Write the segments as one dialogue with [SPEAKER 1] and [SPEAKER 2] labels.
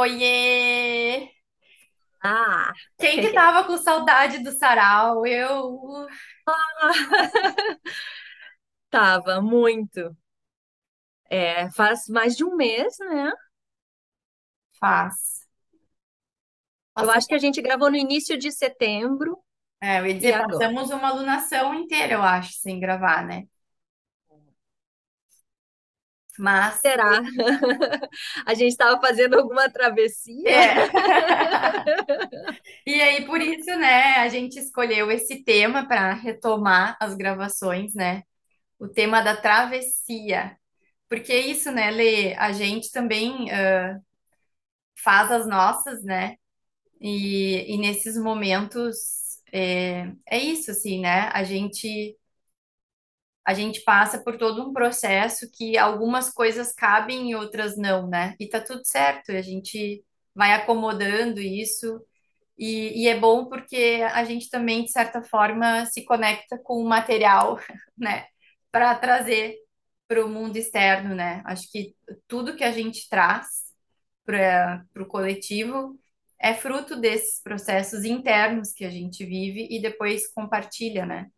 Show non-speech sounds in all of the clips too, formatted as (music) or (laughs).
[SPEAKER 1] Oiê!
[SPEAKER 2] Ah,
[SPEAKER 1] Quem que (laughs) tava com saudade do sarau? Eu (laughs)
[SPEAKER 2] tava muito. É, faz mais de um mês, né?
[SPEAKER 1] faz.
[SPEAKER 2] Eu acho que a gente gravou no início de setembro
[SPEAKER 1] é, eu ia
[SPEAKER 2] e
[SPEAKER 1] dizer,
[SPEAKER 2] agora.
[SPEAKER 1] passamos uma alunação inteira, eu acho, sem gravar, né? Mas,
[SPEAKER 2] Será? (laughs) A gente estava fazendo alguma travessia?
[SPEAKER 1] é. (laughs) E aí, por isso, né, a gente escolheu esse tema para retomar as gravações, né? O tema da travessia. Porque é isso, né, Lê? A gente também ah, faz as nossas, né? E, e nesses momentos é, é isso, assim, né? A gente a gente passa por todo um processo que algumas coisas cabem e outras não, né? E tá tudo certo, a gente vai acomodando isso e, e é bom porque a gente também, de certa forma, se conecta com o material, (laughs) né? Para trazer para o mundo externo, né? Acho que tudo que a gente traz para o coletivo é fruto desses processos internos que a gente vive e depois compartilha, né?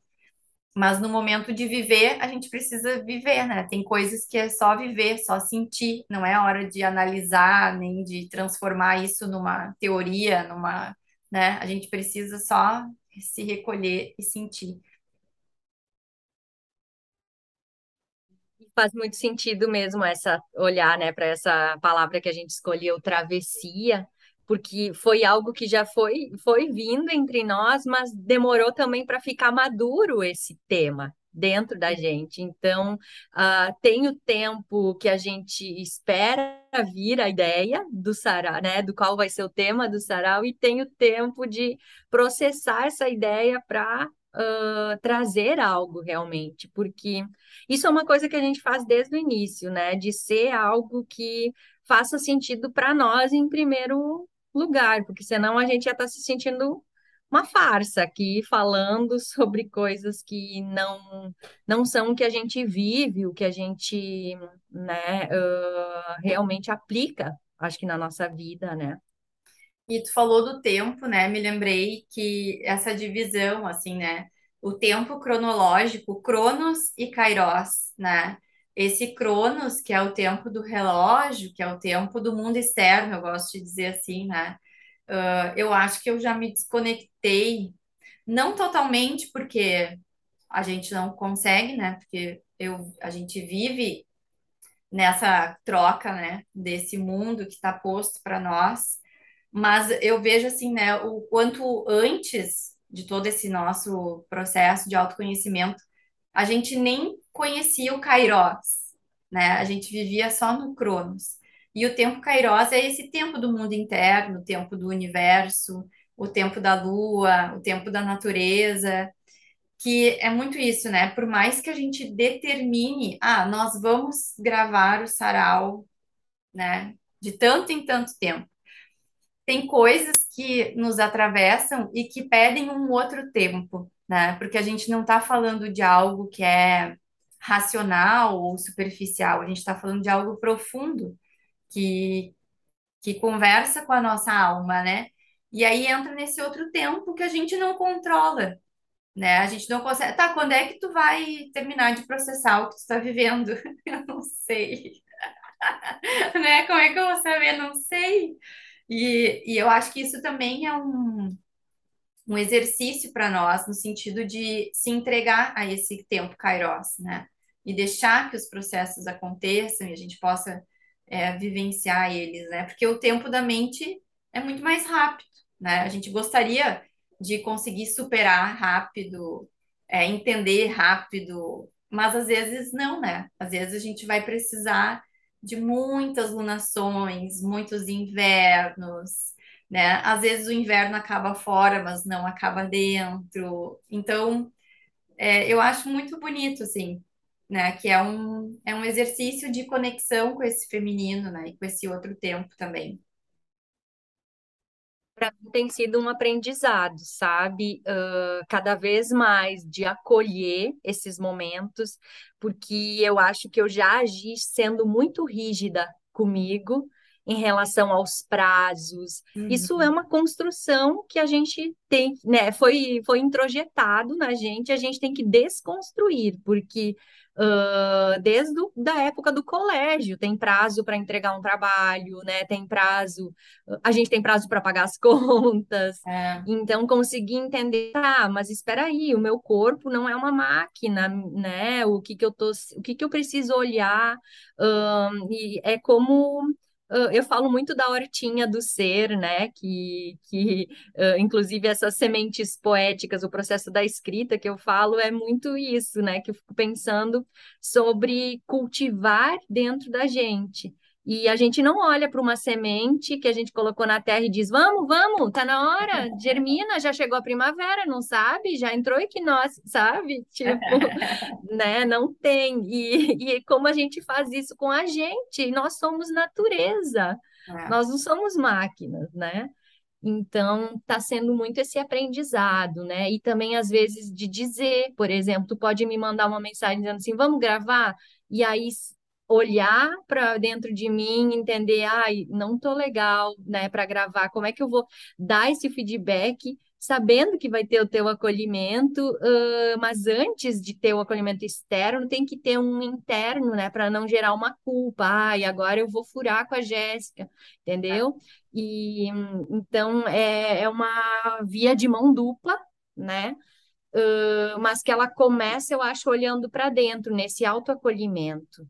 [SPEAKER 1] Mas no momento de viver, a gente precisa viver, né? Tem coisas que é só viver, só sentir, não é hora de analisar, nem de transformar isso numa teoria, numa, né? A gente precisa só se recolher e sentir.
[SPEAKER 2] Faz muito sentido mesmo essa olhar, né, para essa palavra que a gente escolheu, travessia, porque foi algo que já foi foi vindo entre nós, mas demorou também para ficar maduro esse tema dentro da gente. Então, ah, tem o tempo que a gente espera vir a ideia do sarau, né, do qual vai ser o tema do sarau, e tem o tempo de processar essa ideia para trazer algo realmente, porque isso é uma coisa que a gente faz desde o início, né? De ser algo que faça sentido para nós em primeiro lugar, porque senão a gente já está se sentindo uma farsa aqui, falando (laughs) sobre coisas que não não são o que a gente vive, o que a gente, né, uh, realmente aplica, acho que na nossa vida, né?
[SPEAKER 1] E tu falou do tempo, né? Me lembrei que essa divisão, assim, né? O tempo cronológico, Cronos e Kairos, né? Esse Cronos, que é o tempo do relógio, que é o tempo do mundo externo, eu gosto de dizer assim, né? Ah, eu acho que eu já me desconectei, não totalmente, porque a gente não consegue, né? Porque eu, a gente vive nessa troca, né? Desse mundo que está posto para nós. Mas eu vejo assim, né, o quanto antes de todo esse nosso processo de autoconhecimento, a gente nem conhecia o Kairos, né? A gente vivia só no Cronos. E o tempo Kairos é esse tempo do mundo interno, o tempo do universo, o tempo da lua, o tempo da natureza, que é muito isso, né? Por mais que a gente determine, ah, nós vamos gravar o sarau, né? De tanto em tanto tempo tem coisas que nos atravessam e que pedem um outro tempo, né? Porque a gente não está falando de algo que é racional ou superficial, a gente está falando de algo profundo que, que conversa com a nossa alma, né? E aí entra nesse outro tempo que a gente não controla, né? A gente não consegue. Tá, quando é que tu vai terminar de processar o que tu está vivendo? (laughs) Eu não sei, (laughs) né? Como é que eu vou saber? Não sei. E, e eu acho que isso também é um, um exercício para nós, no sentido de se entregar a esse tempo Kairos, né? E deixar que os processos aconteçam e a gente possa é, vivenciar eles, né? Porque o tempo da mente é muito mais rápido, né? A gente gostaria de conseguir superar rápido, é, entender rápido, mas às vezes não, né? Às vezes a gente vai precisar de muitas lunações, muitos invernos, né? Às vezes o inverno acaba fora, mas não acaba dentro. Então, é, eu acho muito bonito, assim, né? Que é um, é um exercício de conexão com esse feminino, né? E com esse outro tempo também.
[SPEAKER 2] Para mim tem sido um aprendizado, sabe? Ah, cada vez mais de acolher esses momentos, porque eu acho que eu já agi sendo muito rígida comigo em relação aos prazos. Isso é
[SPEAKER 1] Uhum.
[SPEAKER 2] uma construção que a gente tem, né? Foi, foi introjetado na gente, a gente tem que desconstruir, porque uh, desde o, da época do colégio tem prazo para entregar um trabalho, né? Tem prazo, a gente tem prazo para pagar as (laughs) contas.
[SPEAKER 1] É,
[SPEAKER 2] Então, consegui entender, ah, mas espera aí, o meu corpo não é uma máquina, né? O que que eu tô, o que que eu preciso olhar? E é como eu falo muito da hortinha do ser, né? Que, que inclusive essas sementes poéticas, o processo da escrita que eu falo é muito isso, né? Que eu fico pensando sobre cultivar dentro da gente. E a gente não olha para uma semente que a gente colocou na terra e diz: Vamos, vamos, tá na hora, germina, já chegou a primavera, não sabe? Já entrou equinócio, sabe? (laughs) Tipo, (laughs) né? Não tem. E, e como a gente faz isso com a gente? Nós somos natureza,
[SPEAKER 1] é,
[SPEAKER 2] nós não somos máquinas, né? Então, está sendo muito esse aprendizado, né? E também, às vezes, de dizer, por exemplo, tu pode me mandar uma mensagem dizendo assim, vamos gravar? E aí olhar para dentro de mim, entender, ai, não tô legal, né, para gravar. Como é que eu vou dar esse feedback, sabendo que vai ter o teu acolhimento, ãh, mas antes de ter o acolhimento externo, tem que ter um interno, né, para não gerar uma culpa. Ai, agora eu vou furar com a Jéssica, entendeu? E então é, é uma via de mão dupla, né? Uh, mas que ela começa, eu acho, olhando para dentro, nesse autoacolhimento.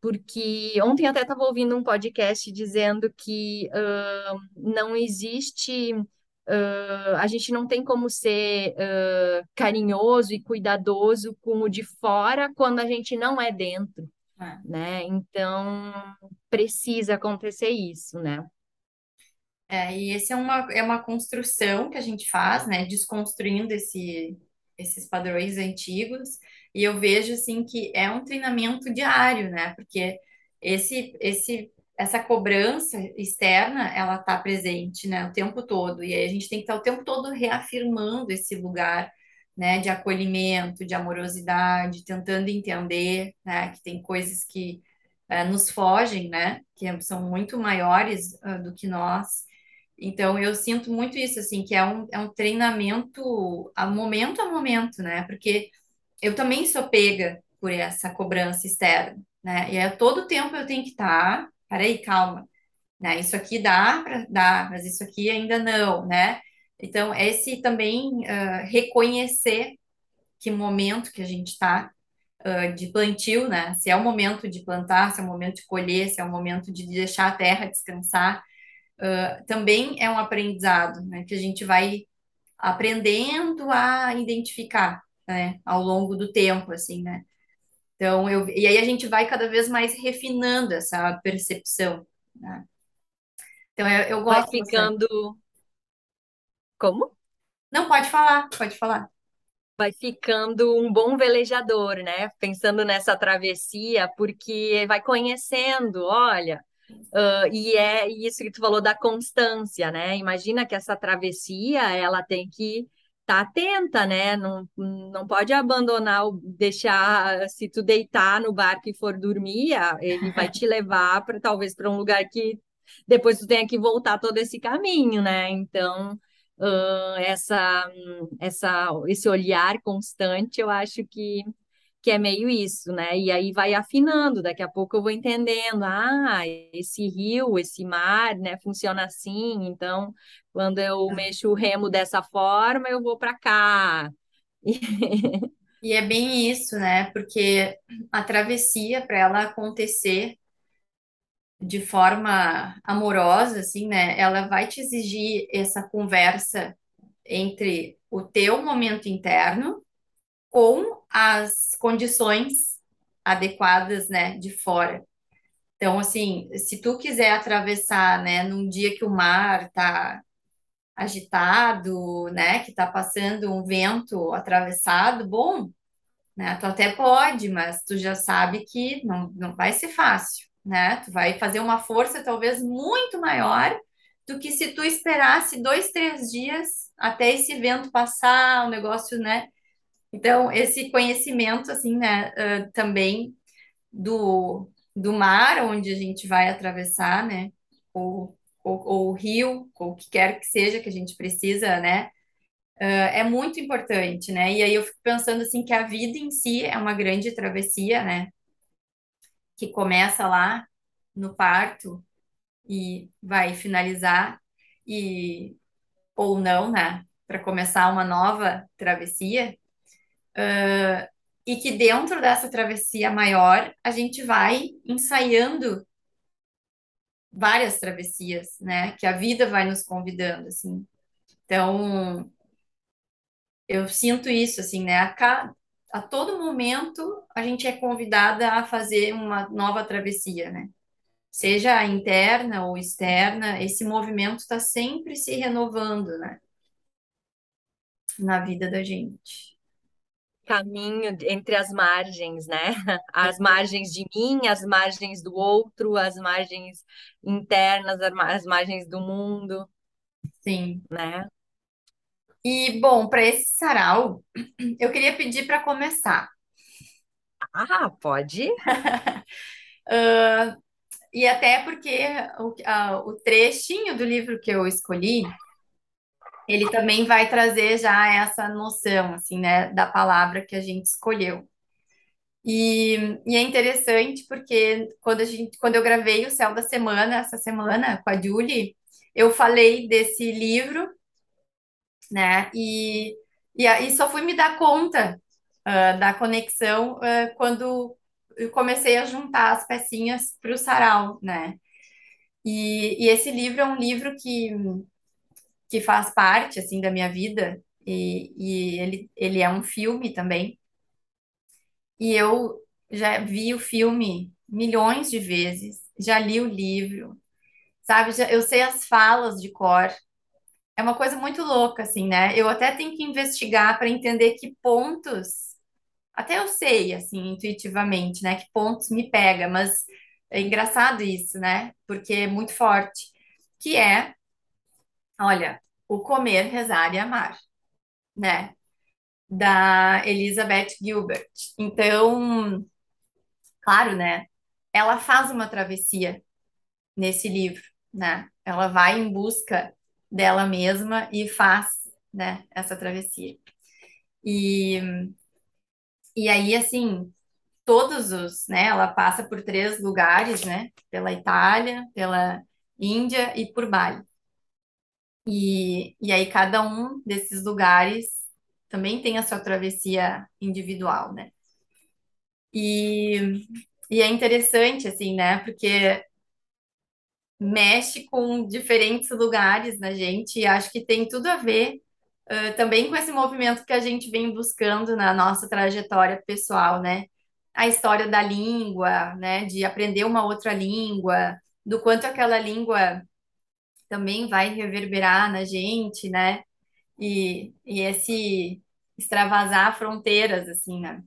[SPEAKER 2] Porque ontem até estava ouvindo um podcast dizendo que uh, não existe, uh, a gente não tem como ser uh, carinhoso e cuidadoso com o de fora quando a gente não é dentro,
[SPEAKER 1] é.
[SPEAKER 2] né? Então precisa acontecer isso, né?
[SPEAKER 1] É, e esse é uma, é uma construção que a gente faz, né, desconstruindo esse, esses padrões antigos, e eu vejo, assim, que é um treinamento diário, né, porque esse, esse, essa cobrança externa, ela tá presente, né, o tempo todo, e aí a gente tem que estar o tempo todo reafirmando esse lugar, né, de acolhimento, de amorosidade, tentando entender, né, que tem coisas que eh, nos fogem, né, que são muito maiores, ah, do que nós, então, eu sinto muito isso, assim, que é um, é um treinamento a momento a momento, né? Porque eu também sou pega por essa cobrança externa, né? E a todo tempo eu tenho que estar, peraí, calma, né? Isso aqui dá para dar, mas isso aqui ainda não, né? Então, esse também ah, reconhecer que momento que a gente está de plantio, né? Se é o momento de plantar, se é o momento de colher, se é o momento de deixar a terra descansar também é um aprendizado, né, que a gente vai aprendendo a identificar, né, ao longo do tempo, assim, né? Então, eu, e aí a gente vai cada vez mais refinando essa percepção, né? Então, eu, eu
[SPEAKER 2] Vai
[SPEAKER 1] gosto bastante.
[SPEAKER 2] ficando. Como?
[SPEAKER 1] Não, pode falar, pode falar.
[SPEAKER 2] vai ficando um bom velejador, né? Pensando nessa travessia, porque vai conhecendo, olha, ah, e é isso que tu falou da constância, né? Imagina que essa travessia, ela tem que estar atenta, né? Não, não pode abandonar, deixar, se tu deitar no barco e for dormir, ele vai te (laughs) levar para talvez para um lugar que depois tu tenha que voltar todo esse caminho, né? Então, ah, essa essa, esse olhar constante, eu acho que, que é meio isso, né? E aí vai afinando, daqui a pouco eu vou entendendo, ah, esse rio, esse mar, né, funciona assim, então quando eu mexo o remo dessa forma, eu vou para cá.
[SPEAKER 1] E é bem isso, né? Porque a travessia, para ela acontecer de forma amorosa, assim, né? Ela vai te exigir essa conversa entre o teu momento interno com as condições adequadas, né, de fora. Então, assim, se tu quiser atravessar, né, num dia que o mar tá agitado, né, que tá passando um vento atravessado, bom, né, tu até pode, mas tu já sabe que não, não vai ser fácil, né? Tu vai fazer uma força talvez muito maior do que se tu esperasse dois, três dias até esse vento passar, o negócio, né, então, esse conhecimento, assim, né, ah, também do, do mar onde a gente vai atravessar, né? ou, ou, ou rio, ou o que quer que seja que a gente precisa, né? Ah, é muito importante, né? E aí eu fico pensando assim que a vida em si é uma grande travessia, né? Que começa lá no parto e vai finalizar e ou não, né? Para começar uma nova travessia. Ah, e que dentro dessa travessia maior a gente vai ensaiando várias travessias, né? Que a vida vai nos convidando, assim. Então, eu sinto isso, assim, né? A, ca- a todo momento a gente é convidada a fazer uma nova travessia, né? Seja interna ou externa, esse movimento está sempre se renovando, né? Na vida da gente.
[SPEAKER 2] Caminho entre as margens, né? (laughs) As margens de mim, as margens do outro, as margens internas, as mar- as margens do mundo,
[SPEAKER 1] Sim.
[SPEAKER 2] né?
[SPEAKER 1] E, bom, para esse sarau, eu queria pedir para começar.
[SPEAKER 2] Ah, pode? (laughs)
[SPEAKER 1] Ah, e até porque o, a- o trechinho do livro que eu escolhi, ele também vai trazer já essa noção, assim, né, da palavra que a gente escolheu. E, e é interessante porque quando a gente, quando eu gravei o Céu da Semana, essa semana, com a Julie, eu falei desse livro, né, e, e aí só fui me dar conta, ah, da conexão, ah, quando eu comecei a juntar as pecinhas para o sarau, né? E, e esse livro é um livro que, que faz parte, assim, da minha vida, e, e ele, ele é um filme também, e eu já vi o filme milhões de vezes, já li o livro, sabe? Já, eu sei as falas de cor, é uma coisa muito louca, assim, né? Eu até tenho que investigar para entender que pontos, até eu sei, assim, intuitivamente, né? Que pontos me pega, mas é engraçado isso, né? Porque é muito forte, que é Olha, O Comer, Rezar e Amar, né? Da Elizabeth Gilbert. Então, claro, né? Ela faz uma travessia nesse livro, né? Ela vai em busca dela mesma e faz, né, essa travessia. E, e aí, assim, todos os, né? Ela passa por três lugares, né? Pela Itália, pela Índia e por Bali. E, e aí cada um desses lugares também tem a sua travessia individual, né? E, e é interessante, assim, né? Porque mexe com diferentes lugares na gente e acho que tem tudo a ver, eh, também com esse movimento que a gente vem buscando na nossa trajetória pessoal, né? A história da língua, né? De aprender uma outra língua, do quanto aquela língua também vai reverberar na gente, né? e, e esse extravasar fronteiras, assim, né?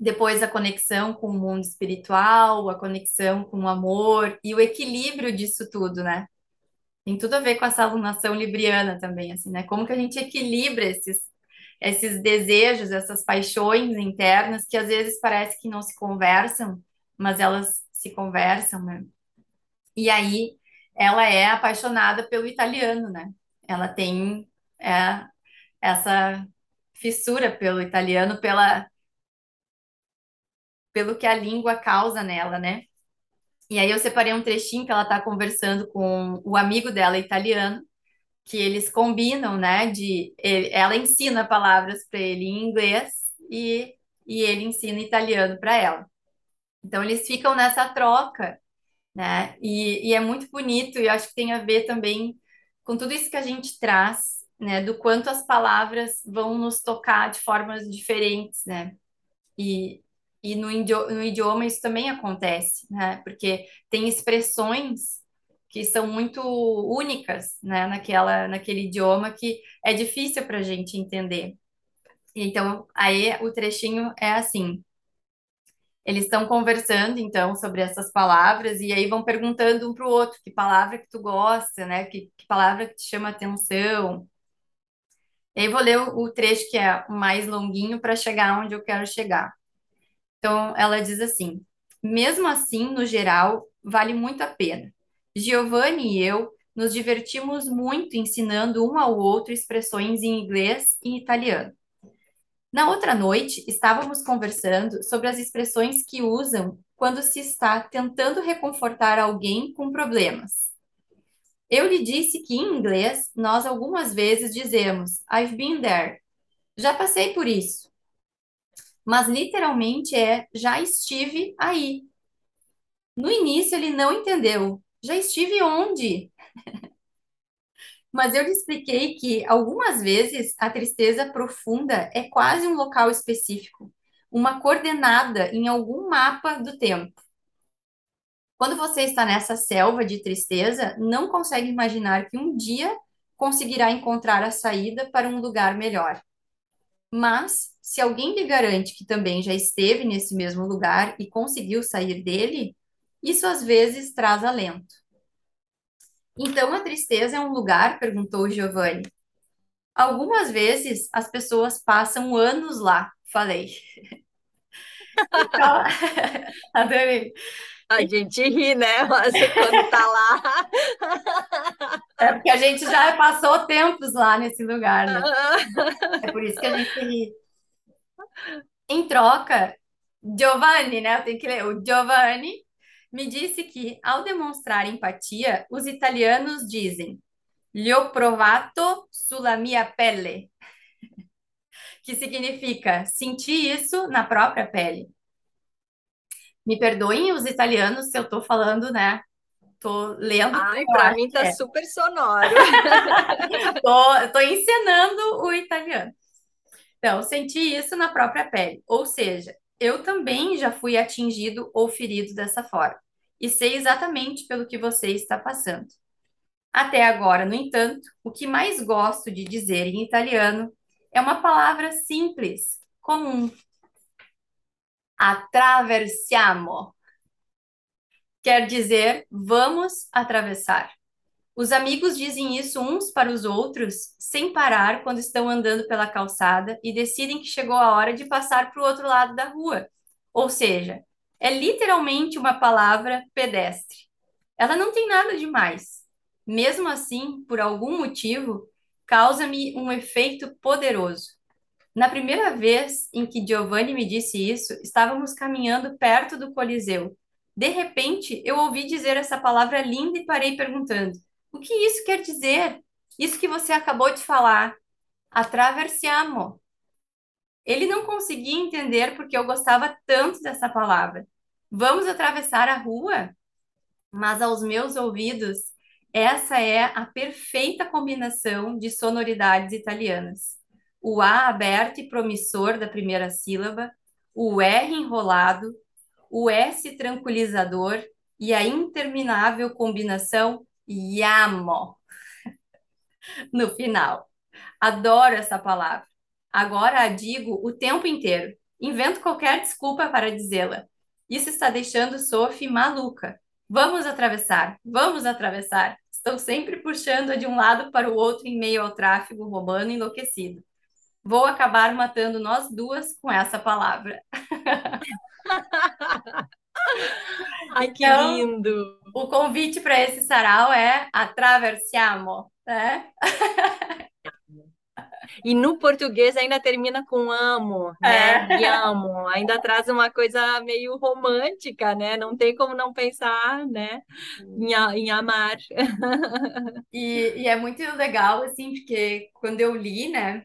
[SPEAKER 1] Depois a conexão com o mundo espiritual, a conexão com o amor e o equilíbrio disso tudo, né? Tem tudo a ver com essa alunação libriana também, assim, né? Como que a gente equilibra esses, esses desejos, essas paixões internas que às vezes parece que não se conversam, mas elas se conversam, né? E aí ela é apaixonada pelo italiano, né? Ela tem é, essa fissura pelo italiano, pela, pelo que a língua causa nela, né? E aí eu separei um trechinho que ela tá conversando com o amigo dela italiano, que eles combinam, né? De ela ensina palavras para ele em inglês e, e ele ensina italiano para ela. Então eles ficam nessa troca, né? E, e é muito bonito e acho que tem a ver também com tudo isso que a gente traz, né? Do quanto as palavras vão nos tocar de formas diferentes, né? E, e no, idio- no idioma isso também acontece, né? Porque tem expressões que são muito únicas, né? Naquela, naquele idioma que é difícil para a gente entender. Então, aí o trechinho é assim. Eles estão conversando, então, sobre essas palavras, e aí vão perguntando um para o outro que palavra que tu gosta, né? Que, que palavra que te chama atenção. E aí vou ler o, o trecho que é o mais longuinho para chegar onde eu quero chegar. Então, ela diz assim: mesmo assim, no geral, vale muito a pena. Giovanni e eu nos divertimos muito ensinando um ao outro expressões em inglês e italiano. Na outra noite, estávamos conversando sobre as expressões que usam quando se está tentando reconfortar alguém com problemas. Eu lhe disse que em inglês nós algumas vezes dizemos I've been there. Já passei por isso. Mas literalmente é já estive aí. No início ele não entendeu. Já estive onde? (laughs) Mas eu lhe expliquei que algumas vezes a tristeza profunda é quase um local específico, uma coordenada em algum mapa do tempo. Quando você está nessa selva de tristeza, não consegue imaginar que um dia conseguirá encontrar a saída para um lugar melhor. Mas, se alguém lhe garante que também já esteve nesse mesmo lugar e conseguiu sair dele, isso às vezes traz alento. Então, a tristeza é um lugar? perguntou Giovanni. Algumas vezes as pessoas passam anos lá, falei. (laughs) Então, (laughs) adorei.
[SPEAKER 2] A gente ri, né? (laughs) Mas quando tá lá.
[SPEAKER 1] É porque a gente já passou tempos lá nesse lugar, né? É por isso que a gente ri. Em troca, Giovanni, né? Eu tenho que ler. O Giovanni me disse que, ao demonstrar empatia, os italianos dizem Gli ho provato sulla mia pelle, (laughs) que significa senti isso na própria pele. Me perdoem os italianos se eu tô falando, né? Tô lendo.
[SPEAKER 2] Ai, para mim tá é. super sonoro. (laughs)
[SPEAKER 1] tô, tô encenando o italiano. Então, senti isso na própria pele. Ou seja, eu também já fui atingido ou ferido dessa forma. E sei exatamente pelo que você está passando. Até agora, no entanto, o que mais gosto de dizer em italiano é uma palavra simples, comum, attraversiamo. Quer dizer, vamos atravessar. Os amigos dizem isso uns para os outros sem parar quando estão andando pela calçada e decidem que chegou a hora de passar para o outro lado da rua. Ou seja, é literalmente uma palavra pedestre. Ela não tem nada de mais. Mesmo assim, por algum motivo, causa-me um efeito poderoso. Na primeira vez em que Giovanni me disse isso, estávamos caminhando perto do Coliseu. De repente, eu ouvi dizer essa palavra linda e parei perguntando: O que isso quer dizer? Isso que você acabou de falar. Attraversiamo. Ele não conseguia entender porque eu gostava tanto dessa palavra. Vamos atravessar a rua? Mas aos meus ouvidos, essa é a perfeita combinação de sonoridades italianas o A aberto e promissor da primeira sílaba, o R enrolado, o S tranquilizador e a interminável combinação yamo no final. Adoro essa palavra. Agora a digo o tempo inteiro. Invento qualquer desculpa para dizê-la. Isso está deixando Sophie maluca. Vamos atravessar, vamos atravessar. Estou sempre puxando-a de um lado para o outro em meio ao tráfego romano enlouquecido. Vou acabar matando nós duas com essa palavra. (laughs)
[SPEAKER 2] Ai, que então, lindo!
[SPEAKER 1] O convite para esse sarau é attraversiamo, né?
[SPEAKER 2] E no português ainda termina com amo, né? É. amo. Ainda traz uma coisa meio romântica, né? Não tem como não pensar, né? Em, em amar.
[SPEAKER 1] E, e é muito legal, assim, porque quando eu li, né?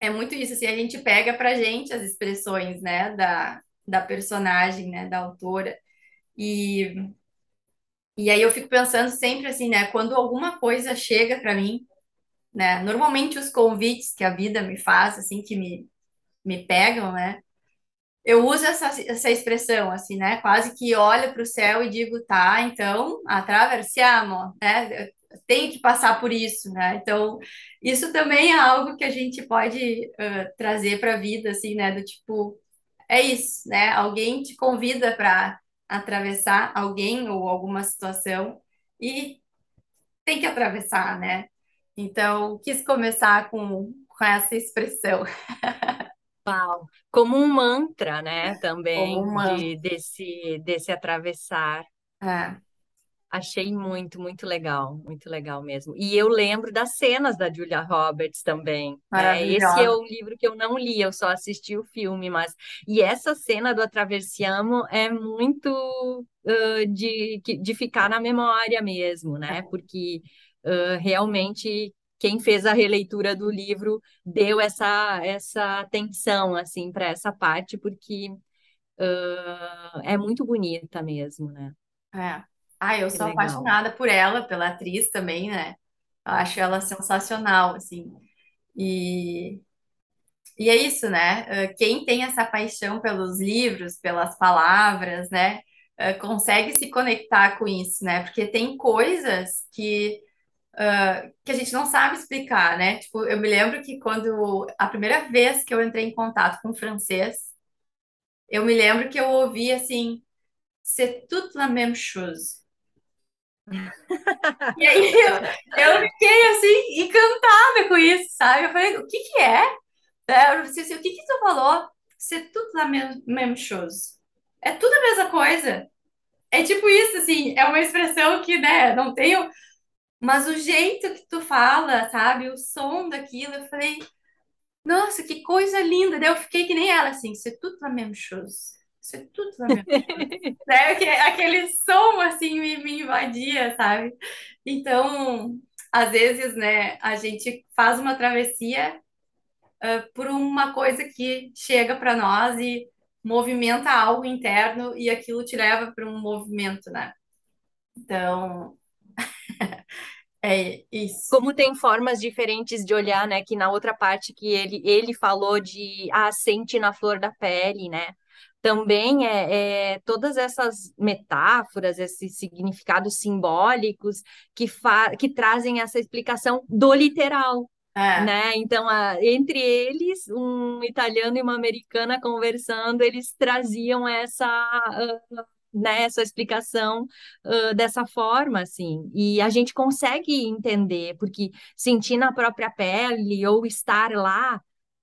[SPEAKER 1] é muito isso, assim, a gente pega pra gente as expressões, né, da, da personagem, né, da autora, e, e aí eu fico pensando sempre, assim, né, quando alguma coisa chega para mim, né, normalmente os convites que a vida me faz, assim, que me, me pegam, né, eu uso essa, essa expressão, assim, né, quase que olho para o céu e digo, tá, então, atravessiamo, né, tenho que passar por isso, né? Então, isso também é algo que a gente pode uh, trazer para a vida, assim, né? Do tipo, é isso, né? Alguém te convida para atravessar alguém ou alguma situação e tem que atravessar, né? Então, quis começar com, com essa expressão.
[SPEAKER 2] Uau. Como um mantra, né? Também um mantra. De, desse, desse atravessar.
[SPEAKER 1] É.
[SPEAKER 2] Achei muito, muito legal, muito legal mesmo. E eu lembro das cenas da Julia Roberts também, né? Esse é um livro que eu não li, eu só assisti o filme, mas e essa cena do Atravessiamo é muito uh, de, de ficar na memória mesmo, né? Porque uh, realmente quem fez a releitura do livro deu essa essa atenção assim para essa parte, porque uh, é muito bonita mesmo, né?
[SPEAKER 1] É. Ah, eu
[SPEAKER 2] Que
[SPEAKER 1] sou
[SPEAKER 2] legal.
[SPEAKER 1] apaixonada por ela, pela atriz também, né? Eu acho ela sensacional, assim. E, e é isso, né? Eh, Quem tem essa paixão pelos livros, pelas palavras, né? eh, Consegue se conectar com isso, né? Porque tem coisas que, ah, que a gente não sabe explicar, né? Tipo, eu me lembro que quando a primeira vez que eu entrei em contato com francês, eu me lembro que eu ouvi assim, c'est toute la même chose. E aí eu, eu fiquei assim, encantada com isso, sabe? Eu falei, o que que é? É, Eu disse assim, o que que tu falou? C'est toute la même, même chose. É tudo a mesma coisa. É tipo isso, assim, é uma expressão que, né, não tenho, mas o jeito que tu fala, sabe? O som daquilo, eu falei, nossa, que coisa linda. Daí eu fiquei que nem ela, assim, c'est toute la même chose. C'est toute la même né? Que aquele som assim me, me invadia, sabe? Então, às vezes, né, a gente faz uma travessia ah, por uma coisa que chega para nós e movimenta algo interno e aquilo te leva para um movimento, né? Então, (laughs) é isso.
[SPEAKER 2] como tem formas diferentes de olhar, né? Que na outra parte que ele, ele falou de ah, sente na flor da pele, né? Também é, é todas essas metáforas, esses significados simbólicos que, que trazem essa explicação do literal,
[SPEAKER 1] É,
[SPEAKER 2] né? Então, a, entre eles, um italiano e uma americana conversando, eles traziam essa uh, né, essa explicação uh, dessa forma, assim, e a gente consegue entender, porque sentir na própria pele ou estar lá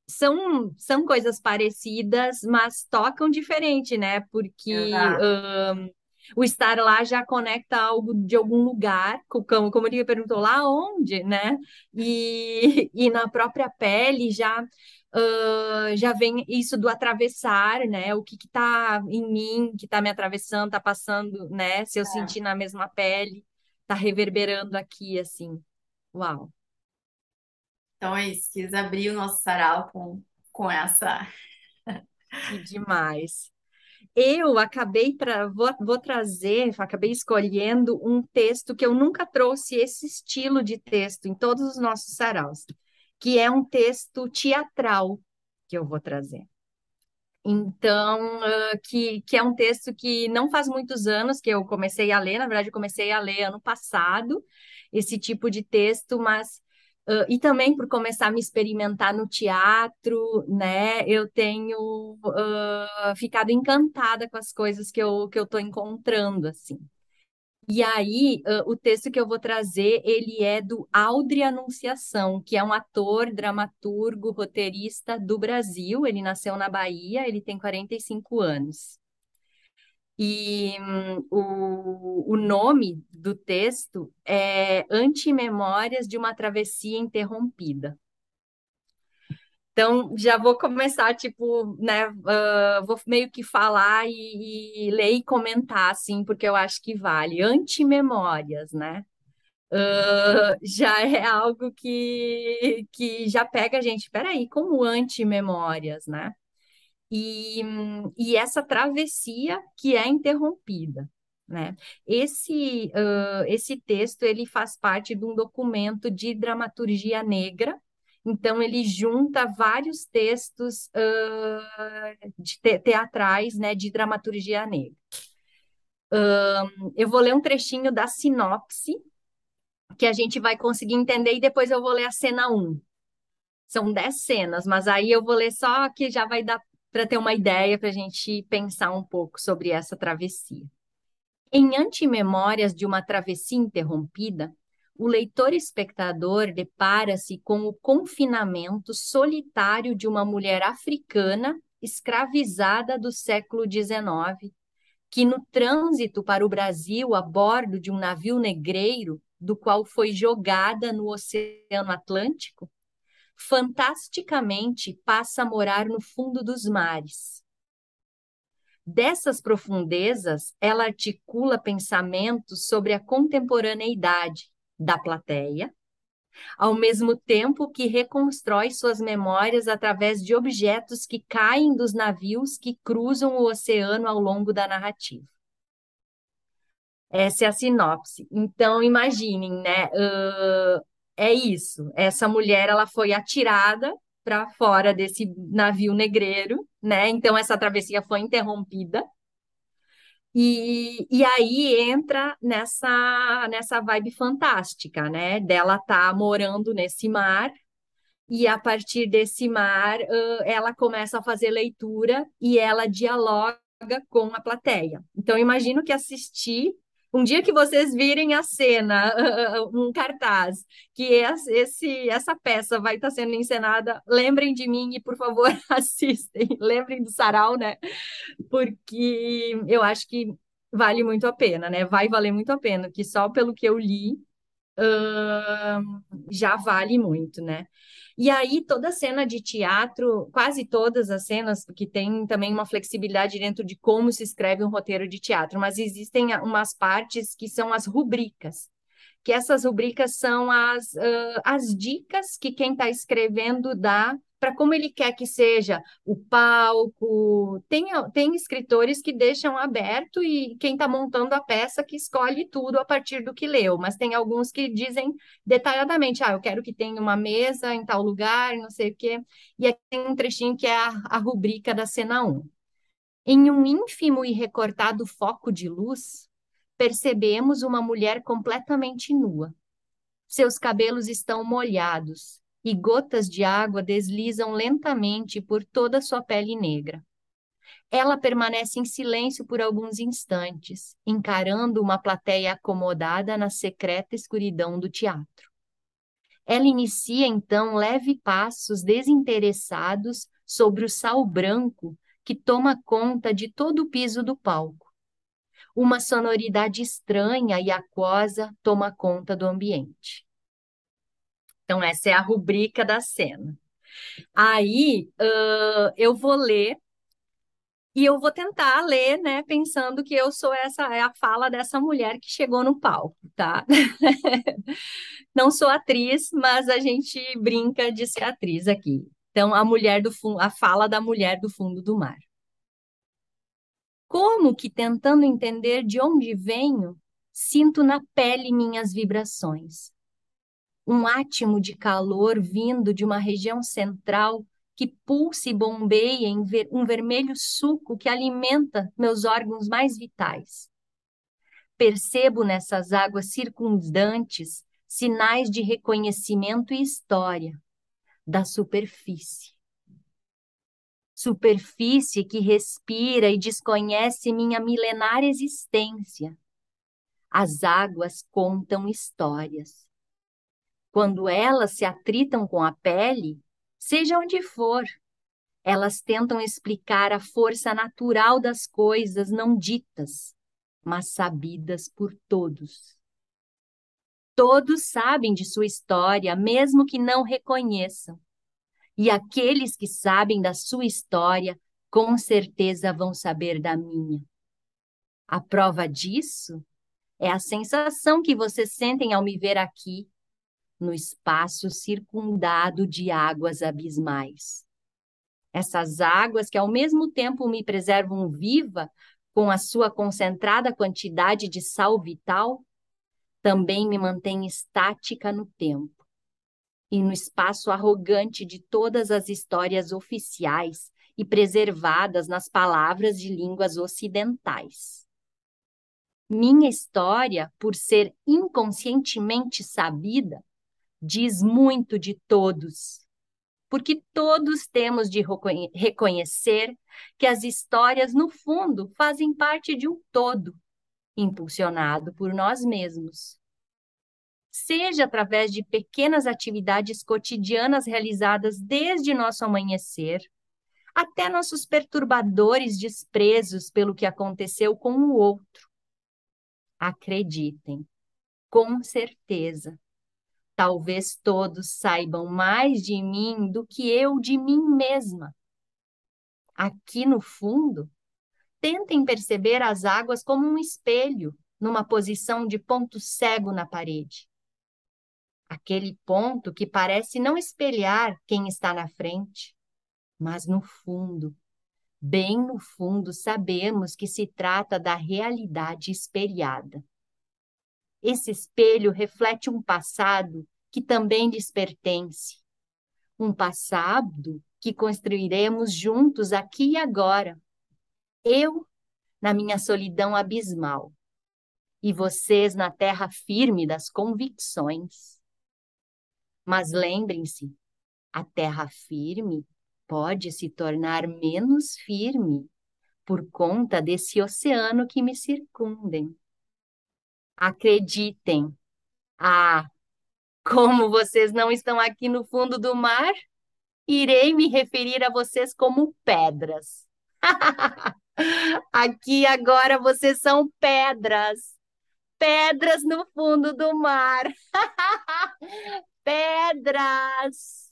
[SPEAKER 2] são, são coisas parecidas, mas tocam diferente, né? Porque uh, o estar lá já conecta algo de algum lugar, como, como ele perguntou, lá onde, né? E, e na própria pele já uh, já vem isso do atravessar, né? O que está em mim, que está me atravessando, está passando, né? Se eu sentir na mesma pele, está reverberando aqui, assim. Uau,
[SPEAKER 1] Então é isso, quis abrir o nosso sarau com, com essa.
[SPEAKER 2] que demais. Eu acabei para vou, vou trazer, acabei escolhendo um texto que eu nunca trouxe esse estilo de texto em todos os nossos saraus, que é um texto teatral que eu vou trazer. Então, uh, que, que é um texto que não faz muitos anos que eu comecei a ler, na verdade, comecei a ler ano passado esse tipo de texto, mas uh, e também por começar a me experimentar no teatro, né? Eu tenho uh, ficado encantada com as coisas que eu que eu estou encontrando assim. E aí, uh, o texto que eu vou trazer, ele é do Aldri Anunciação, que é um ator, dramaturgo, roteirista do Brasil. Ele nasceu na Bahia, ele tem 45 anos. E hum, o, o nome do texto é Antimemórias de uma Travessia Interrompida. Então, já vou começar, tipo, né? uh, vou meio que falar e, e ler e comentar, assim, porque eu acho que vale. Antimemórias, né? Uh, já (laughs) é algo que, que já pega a gente. Peraí, como anti-memórias, né? E, e essa travessia que é interrompida, né? Esse, uh, esse texto ele faz parte de um documento de dramaturgia negra. Então ele junta vários textos uh, de te teatrais, né, de dramaturgia negra. eu vou ler um trechinho da sinopse que a gente vai conseguir entender e depois eu vou ler a cena 1. São 10 cenas, mas aí eu vou ler só que já vai dar para ter uma ideia para a gente pensar um pouco sobre essa travessia. Em Antimemórias de uma Travessia Interrompida, o leitor espectador depara-se com o confinamento solitário de uma mulher africana escravizada do século XIX, que no trânsito para o Brasil a bordo de um navio negreiro, do qual foi jogada no Oceano Atlântico, fantasticamente passa a morar no fundo dos mares. Dessas profundezas, ela articula pensamentos sobre a contemporaneidade da plateia, ao mesmo tempo que reconstrói suas memórias através de objetos que caem dos navios que cruzam o oceano ao longo da narrativa. Essa é a sinopse. Então, imaginem, né? Uh, é isso. Essa mulher ela foi atirada para fora desse navio negreiro, né? Então, essa travessia foi interrompida. E, e aí entra nessa, nessa vibe fantástica, né? Dela tá morando nesse mar, e a partir desse mar, ela começa a fazer leitura e ela dialoga com a plateia. Então, imagino que assistir um dia que vocês virem a cena, (laughs) um cartaz, que esse, essa peça vai estar sendo encenada, lembrem de mim e, por favor, (laughs) assistem. Lembrem do sarau, né? Porque eu acho que vale muito a pena, né? Vai valer muito a pena, que só pelo que eu li, uh, já vale muito, né? E aí, toda cena de teatro, quase todas as cenas, que tem também uma flexibilidade dentro de como se escreve um roteiro de teatro, mas existem umas partes que são as rubricas, que essas rubricas são as, uh, as dicas que quem está escrevendo dá para como ele quer que seja o palco. Tem, tem escritores que deixam aberto e quem está montando a peça que escolhe tudo a partir do que leu, mas tem alguns que dizem detalhadamente: ah, eu quero que tenha uma mesa em tal lugar, não sei o quê. E aqui tem um trechinho que é a, a rubrica da cena 1. Em um ínfimo e recortado foco de luz, percebemos uma mulher completamente nua. Seus cabelos estão molhados e gotas de água deslizam lentamente por toda sua pele negra. Ela permanece em silêncio por alguns instantes, encarando uma plateia acomodada na secreta escuridão do teatro. Ela inicia então leve passos desinteressados sobre o sal branco que toma conta de todo o piso do palco. Uma sonoridade estranha e aquosa toma conta do ambiente. Então, essa é a rubrica da cena. Aí, uh, eu vou ler e eu vou tentar ler, né, pensando que eu sou essa, é a fala dessa mulher que chegou no palco, tá? (laughs) Não sou atriz, mas a gente brinca de ser atriz aqui. Então, a mulher do fundo, a fala da mulher do fundo do mar. Como que tentando entender de onde venho, sinto na pele minhas vibrações um átimo de calor vindo de uma região central que pulsa e bombeia em ver, um vermelho suco que alimenta meus órgãos mais vitais. Percebo nessas águas circundantes sinais de reconhecimento e história da superfície. Superfície que respira e desconhece minha milenar existência. As águas contam histórias quando elas se atritam com a pele, seja onde for, elas tentam explicar a força natural das coisas não ditas, mas sabidas por todos. Todos sabem de sua história, mesmo que não reconheçam. E aqueles que sabem da sua história, com certeza vão saber da minha. A prova disso é a sensação que vocês sentem ao me ver aqui, no espaço circundado de águas abismais. Essas águas que ao mesmo tempo me preservam viva com a sua concentrada quantidade de sal vital, também me mantêm estática no tempo e no espaço arrogante de todas as histórias oficiais e preservadas nas palavras de línguas ocidentais. Minha história, por ser inconscientemente sabida, diz muito de todos, porque todos temos de reconhecer que as histórias, no fundo, fazem parte de um todo, impulsionado por nós mesmos. Seja através de pequenas atividades cotidianas realizadas desde nosso amanhecer, até nossos perturbadores desprezos pelo que aconteceu com o outro. Acreditem, com certeza, talvez todos saibam mais de mim do que eu de mim mesma. Aqui no fundo, tentem perceber as águas como um espelho, numa posição de ponto cego na parede. Aquele ponto que parece não espelhar quem está na frente, mas no fundo, bem no fundo, sabemos que se trata da realidade espelhada. Esse espelho reflete um passado que também lhes pertence. Um passado que construiremos juntos aqui e agora. Eu, na minha solidão abismal, e vocês na terra firme das convicções. Mas lembrem-se, a terra firme pode se tornar menos firme por conta desse oceano que me circundem. Acreditem. Ah, como vocês não estão aqui no fundo do mar, irei me referir a vocês como pedras. (laughs) aqui agora vocês são pedras. Pedras no fundo do mar. (laughs) pedras.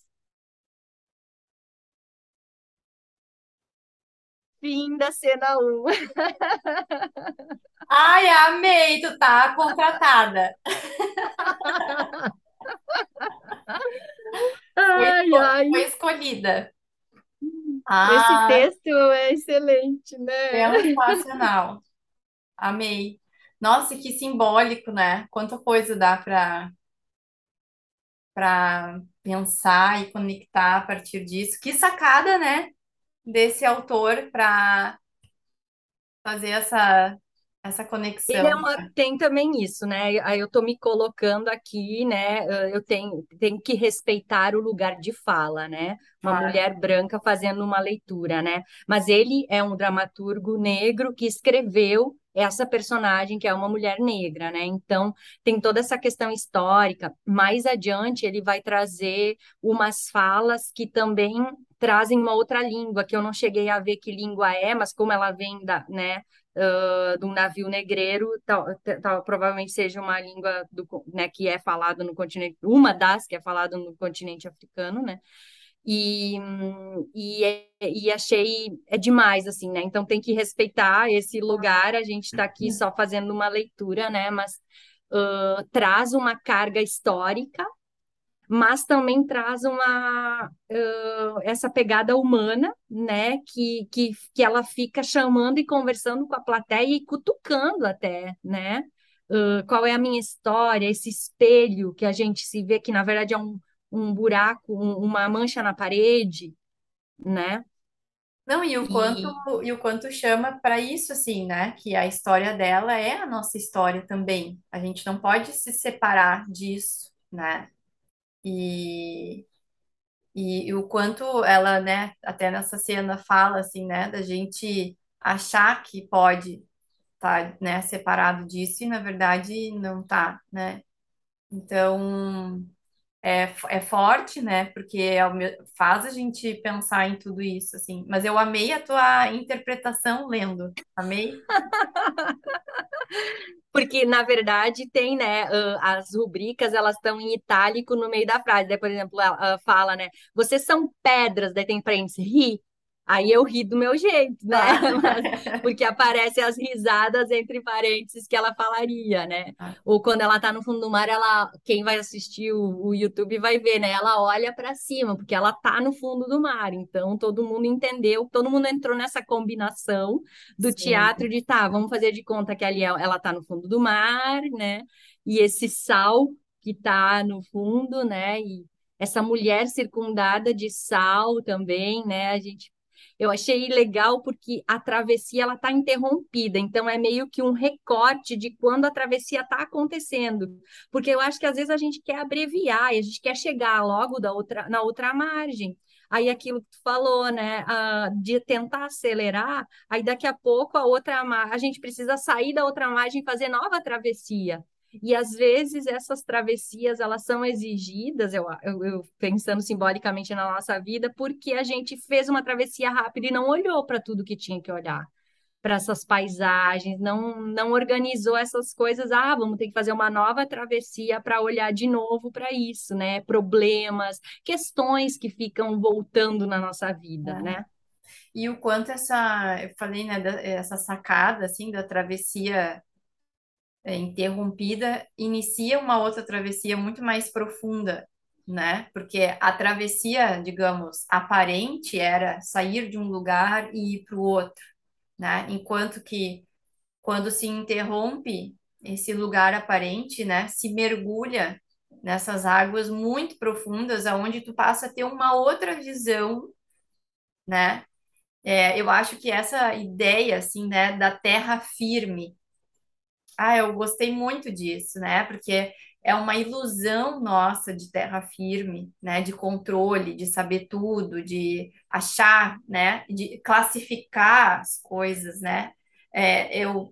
[SPEAKER 2] Fim da cena 1. (laughs)
[SPEAKER 1] Ai, amei, tu tá contratada.
[SPEAKER 2] Ai,
[SPEAKER 1] foi,
[SPEAKER 2] ai.
[SPEAKER 1] foi escolhida.
[SPEAKER 2] Esse ah, texto é excelente, né?
[SPEAKER 1] Sensacional. Amei. Nossa, que simbólico, né? Quanta coisa dá para para pensar e conectar a partir disso. Que sacada, né? Desse autor para fazer essa essa conexão.
[SPEAKER 2] Ele é uma, tem também isso, né? Aí eu estou me colocando aqui, né? Eu tenho, tenho que respeitar o lugar de fala, né? Uma mulher branca fazendo uma leitura, né? Mas ele é um dramaturgo negro que escreveu essa personagem que é uma mulher negra, né? Então tem toda essa questão histórica. Mais adiante ele vai trazer umas falas que também trazem uma outra língua que eu não cheguei a ver que língua é, mas como ela vem da, né, uh, de um navio negreiro, tal, tal, provavelmente seja uma língua do, né, que é falada no continente, uma das que é falada no continente africano, né? E, e, e, achei é demais assim, né? Então tem que respeitar esse lugar. A gente está aqui só fazendo uma leitura, né? Mas uh, traz uma carga histórica mas também traz uma uh, essa pegada humana, né, que, que, que ela fica chamando e conversando com a plateia e cutucando até, né, uh, qual é a minha história, esse espelho que a gente se vê que na verdade é um, um buraco, um, uma mancha na parede, né?
[SPEAKER 1] Não, e o quanto, e, e o quanto chama para isso, assim, né? Que a história dela é a nossa história também. A gente não pode se separar disso, né? E, e, e o quanto ela, né, até nessa cena fala, assim, né, da gente achar que pode estar, tá, né, separado disso e, na verdade, não tá, né? Então, é, é forte, né, porque é faz a gente pensar em tudo isso, assim. Mas eu amei a tua interpretação lendo, amei. (laughs)
[SPEAKER 2] porque na verdade tem, né, as rubricas, elas estão em itálico no meio da frase, daí, por exemplo, ela fala, né, vocês são pedras, daí tem frente, ri, Aí eu ri do meu jeito, né? Ah. (laughs) Porque aparecem as risadas entre parênteses que ela falaria, né? Ah. Ou quando ela tá no fundo do mar, ela, quem vai assistir o, o YouTube vai ver, né? Ela olha para cima, porque ela tá no fundo do mar. Então todo mundo entendeu, todo mundo entrou nessa combinação do Sim. teatro de tá, vamos fazer de conta que ali é, ela tá no fundo do mar, né? E esse sal que tá no fundo, né? E essa mulher circundada de sal também, né? A gente eu achei legal porque a travessia ela está interrompida, então é meio que um recorte de quando a travessia está acontecendo, porque eu acho que às vezes a gente quer abreviar e a gente quer chegar logo da outra, na outra margem. Aí aquilo que tu falou, né, uh, de tentar acelerar, aí daqui a pouco a outra a gente precisa sair da outra margem e fazer nova travessia. E às vezes essas travessias elas são exigidas, eu, eu, eu pensando simbolicamente na nossa vida, porque a gente fez uma travessia rápida e não olhou para tudo que tinha que olhar para essas paisagens, não, não organizou essas coisas. Ah, vamos ter que fazer uma nova travessia para olhar de novo para isso, né? Problemas, questões que ficam voltando na nossa vida,
[SPEAKER 1] É.
[SPEAKER 2] né?
[SPEAKER 1] E o quanto essa, eu falei, né, da- essa sacada, assim, da travessia é, interrompida, inicia uma outra travessia muito mais profunda, né? Porque a travessia, digamos, aparente era sair de um lugar e ir para o outro, né? Enquanto que quando se interrompe esse lugar aparente, né, se mergulha nessas águas muito profundas, aonde tu passa a ter uma outra visão, né? É, eu acho que essa ideia, assim, né, da terra firme, ah, eu gostei muito disso, né? Porque é uma ilusão nossa de terra firme, né? De controle, de saber tudo, de achar, né? De classificar as coisas, né? É, eu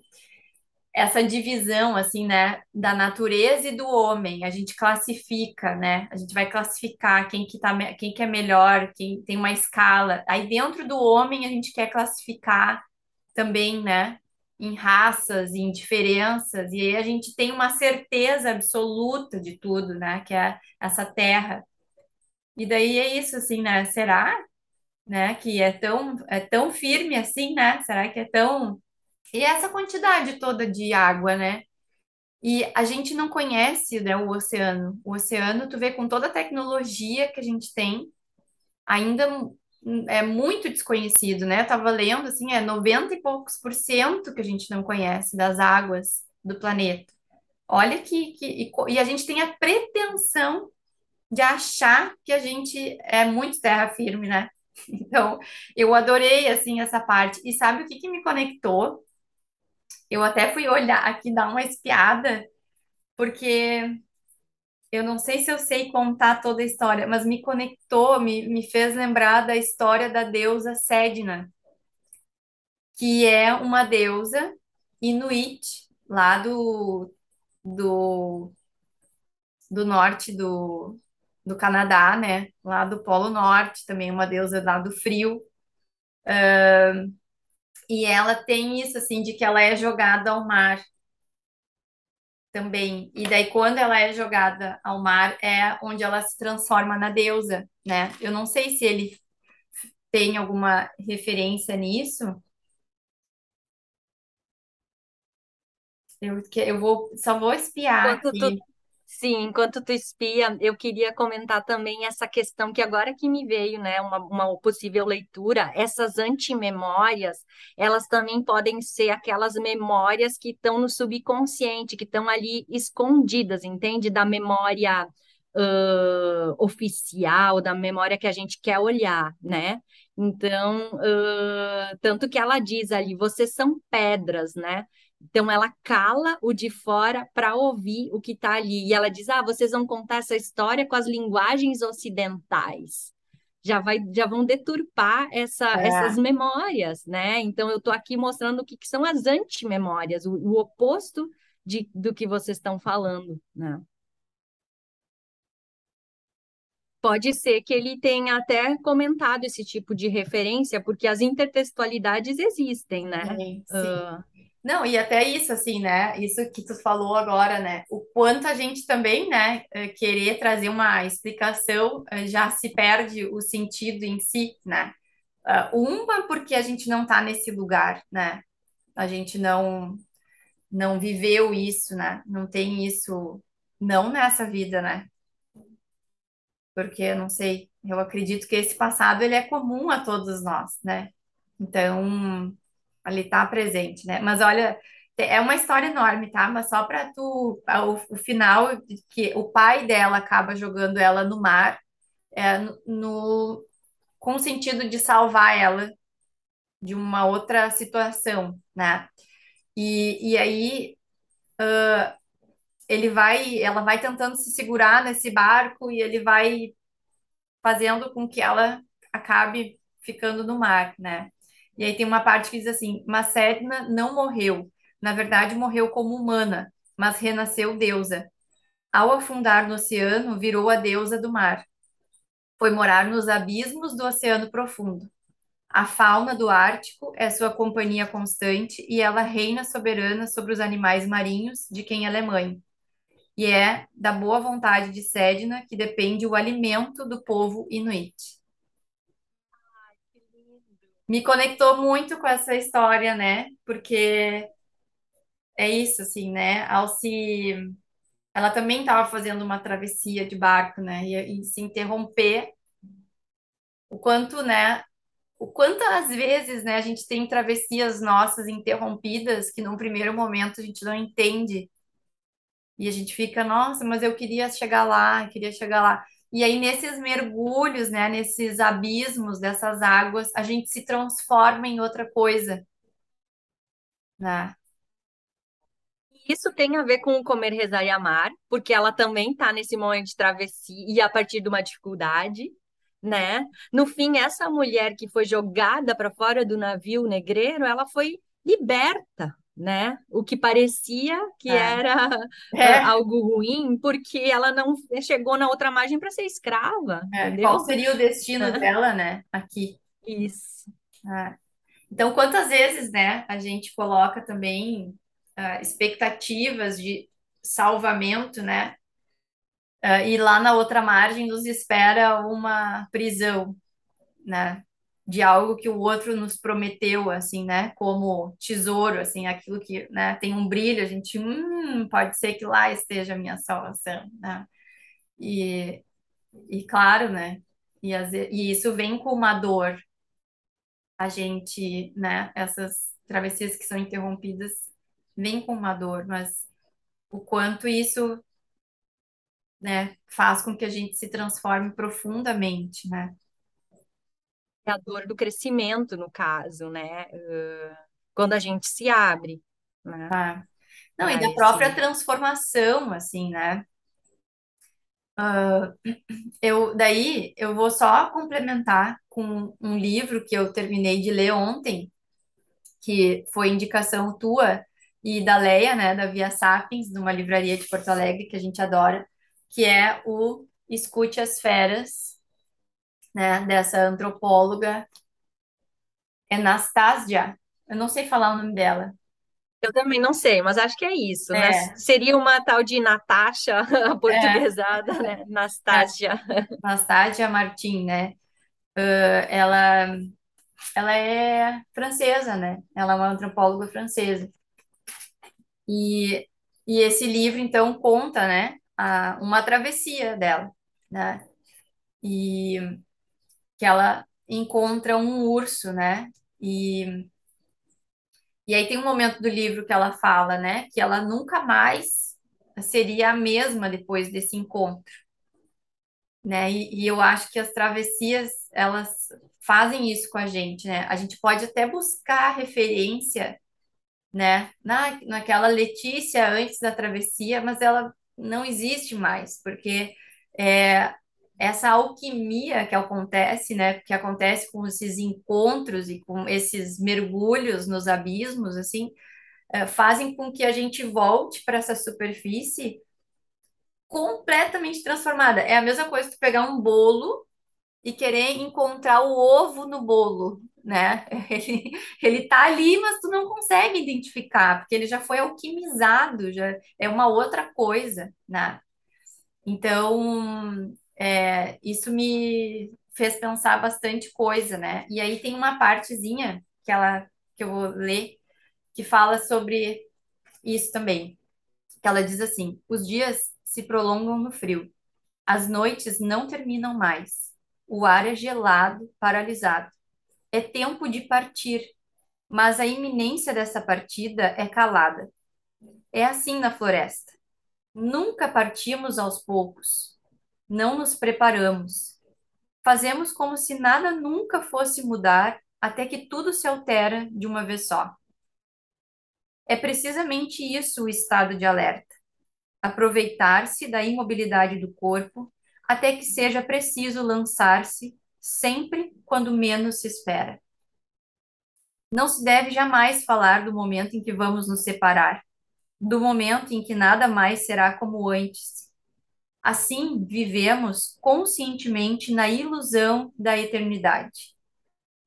[SPEAKER 1] essa divisão assim, né, da natureza e do homem, a gente classifica, né? A gente vai classificar quem que tá, quem que é melhor, quem tem uma escala. Aí dentro do homem a gente quer classificar também, né, em raças, em diferenças, e aí a gente tem uma certeza absoluta de tudo, né, que é essa terra. E daí é isso assim, né? Será, né, que é tão é tão firme assim, né? Será que é tão e essa quantidade toda de água, né? E a gente não conhece, né, o oceano. O oceano, tu vê com toda a tecnologia que a gente tem, ainda é muito desconhecido, né? Eu tava lendo, assim, é 90 e poucos por cento que a gente não conhece das águas do planeta. Olha que, que e, e a gente tem a pretensão de achar que a gente é muito terra firme, né? (laughs) Então, eu adorei, assim, essa parte. E sabe o que que me conectou? Eu até fui olhar aqui, dar uma espiada, porque Eu não sei se eu sei contar toda a história, mas me conectou, me, me fez lembrar da história da deusa Sedna, que é uma deusa inuit lá do, do, do norte do, do Canadá, né? Lá do Polo Norte, também uma deusa lá do frio. E ela tem isso, assim, de que ela é jogada ao mar também. E daí, quando ela é jogada ao mar, é onde ela se transforma na deusa, né? Eu não sei se ele tem alguma referência nisso, eu, eu vou, só vou espiar
[SPEAKER 2] Enquanto tu,
[SPEAKER 1] aqui.
[SPEAKER 2] Sim, enquanto tu espia, eu queria comentar também essa questão que agora que me veio, né, uma, uma possível leitura, essas antimemórias, elas também podem ser aquelas memórias que estão no subconsciente, que estão ali escondidas, entende? Da memória ãh, oficial, da memória que a gente quer olhar, né? Então, ãh, tanto que ela diz ali, vocês são pedras, né? Então ela cala o de fora para ouvir o que está ali. E ela diz: Ah, vocês vão contar essa história com as linguagens ocidentais. Já vai, já vão deturpar essa, essas
[SPEAKER 1] É,
[SPEAKER 2] memórias, né? Então eu estou aqui mostrando o que, que são as antimemórias, o, o oposto de, do que vocês estão falando, né? Pode ser que ele tenha até comentado esse tipo de referência, porque as intertextualidades existem, né?
[SPEAKER 1] sim, sim.
[SPEAKER 2] Ah,
[SPEAKER 1] Não, e até isso, assim, né? Isso que tu falou agora, né? O quanto a gente também, né, eh, querer trazer uma explicação, eh, já se perde o sentido em si, né? Ah, Uma, porque a gente não tá nesse lugar, né? A gente não, não viveu isso, né? Não tem isso, não nessa vida, né? porque eu não sei, eu acredito que esse passado ele é comum a todos nós, né? Então, ali está presente, né? Mas olha, é uma história enorme, tá? Mas só para tu, o, o final que o pai dela acaba jogando ela no mar, é, no, com o sentido de salvar ela de uma outra situação, né? E, e aí ele vai, ela vai tentando se segurar nesse barco e ele vai fazendo com que ela acabe ficando no mar, né? E aí tem uma parte que diz assim: Macedna não morreu, na verdade morreu como humana, mas renasceu deusa. Ao afundar no oceano, virou a deusa do mar. Foi morar nos abismos do oceano profundo. A fauna do Ártico é sua companhia constante e ela reina soberana sobre os animais marinhos de quem ela é mãe. E é da boa vontade de Sedna que depende o alimento do povo inuit. Me conectou muito com essa história, né? Porque é isso, assim, né? Se ela também estava fazendo uma travessia de barco, né? E, e se interromper, o quanto, né? O quanto às vezes, né, a gente tem travessias nossas interrompidas que num primeiro momento a gente não entende e a gente fica, nossa, mas eu queria chegar lá, queria chegar lá. E aí nesses mergulhos, né, nesses abismos dessas águas, a gente se transforma em outra coisa, né?
[SPEAKER 2] Isso tem a ver com o Comer, Rezar e Amar, porque ela também está nesse momento de travessia e a partir de uma dificuldade, né? No fim, essa mulher que foi jogada para fora do navio negreiro, ela foi liberta, né? O que parecia que
[SPEAKER 1] É,
[SPEAKER 2] era ah, (laughs)
[SPEAKER 1] é,
[SPEAKER 2] algo ruim, porque ela não chegou na outra margem para ser escrava,
[SPEAKER 1] é. Qual seria o destino (laughs) dela, né, aqui?
[SPEAKER 2] Isso.
[SPEAKER 1] É. Então, quantas vezes, né, a gente coloca também ah, expectativas de salvamento, né? Ah, e lá na outra margem nos espera uma prisão, né? De algo que o outro nos prometeu, assim, né? Como tesouro, assim, aquilo que, né, tem um brilho, a gente, hum, pode ser que lá esteja a minha salvação, né? E, e claro, né? E, ve- e isso vem com uma dor, a gente, né? Essas travessias que são interrompidas vêm com uma dor, mas o quanto isso, né, faz com que a gente se transforme profundamente, né?
[SPEAKER 2] É a dor do crescimento, no caso, né? Ah, quando a gente se abre, né?
[SPEAKER 1] Tá? Não, e
[SPEAKER 2] Para
[SPEAKER 1] da própria transformação, assim, né? Eu, daí eu vou só complementar com um livro que eu terminei de ler ontem, que foi indicação tua e da Leia, né, da Via Sapiens, numa livraria de Porto Alegre que a gente adora, que é o Escute as Feras, né, dessa antropóloga Anastasia. Eu não sei falar o nome dela.
[SPEAKER 2] Eu também não sei, mas acho que é isso, né?
[SPEAKER 1] É,
[SPEAKER 2] Seria uma tal de Natasha (laughs)
[SPEAKER 1] é,
[SPEAKER 2] aportuguesada, né?
[SPEAKER 1] é,
[SPEAKER 2] Nastácia.
[SPEAKER 1] Anastasia Martin, né? Ela, ela é francesa, né? Ela é uma antropóloga francesa. E, e esse livro, então, conta, né, a, uma travessia dela, né? E que ela encontra um urso, né? E, e aí tem um momento do livro que ela fala, né, que ela nunca mais seria a mesma depois desse encontro, né? E, e eu acho que as travessias, elas fazem isso com a gente, né? A gente pode até buscar referência né? Na, naquela Letícia antes da travessia, mas ela não existe mais, porque é, essa alquimia que acontece, né? Que acontece com esses encontros e com esses mergulhos nos abismos, assim, é, fazem com que a gente volte para essa superfície completamente transformada. É a mesma coisa que pegar um bolo e querer encontrar o ovo no bolo, né? (laughs) Ele, ele tá ali, mas tu não consegue identificar, porque ele já foi alquimizado, já é uma outra coisa, né? Então, é, isso me fez pensar bastante coisa, né? E aí tem uma partezinha que ela que eu vou ler que fala sobre isso também. Que ela diz assim: os dias se prolongam no frio, as noites não terminam mais. O ar é gelado, paralisado. É tempo de partir, mas a iminência dessa partida é calada. É assim na floresta. Nunca partimos aos poucos. Não nos preparamos. Fazemos como se nada nunca fosse mudar até que tudo se altera de uma vez só. É precisamente isso o estado de alerta. Aproveitar-se da imobilidade do corpo até que seja preciso lançar-se sempre quando menos se espera. Não se deve jamais falar do momento em que vamos nos separar. do momento em que nada mais será como antes. Assim, vivemos conscientemente na ilusão da eternidade,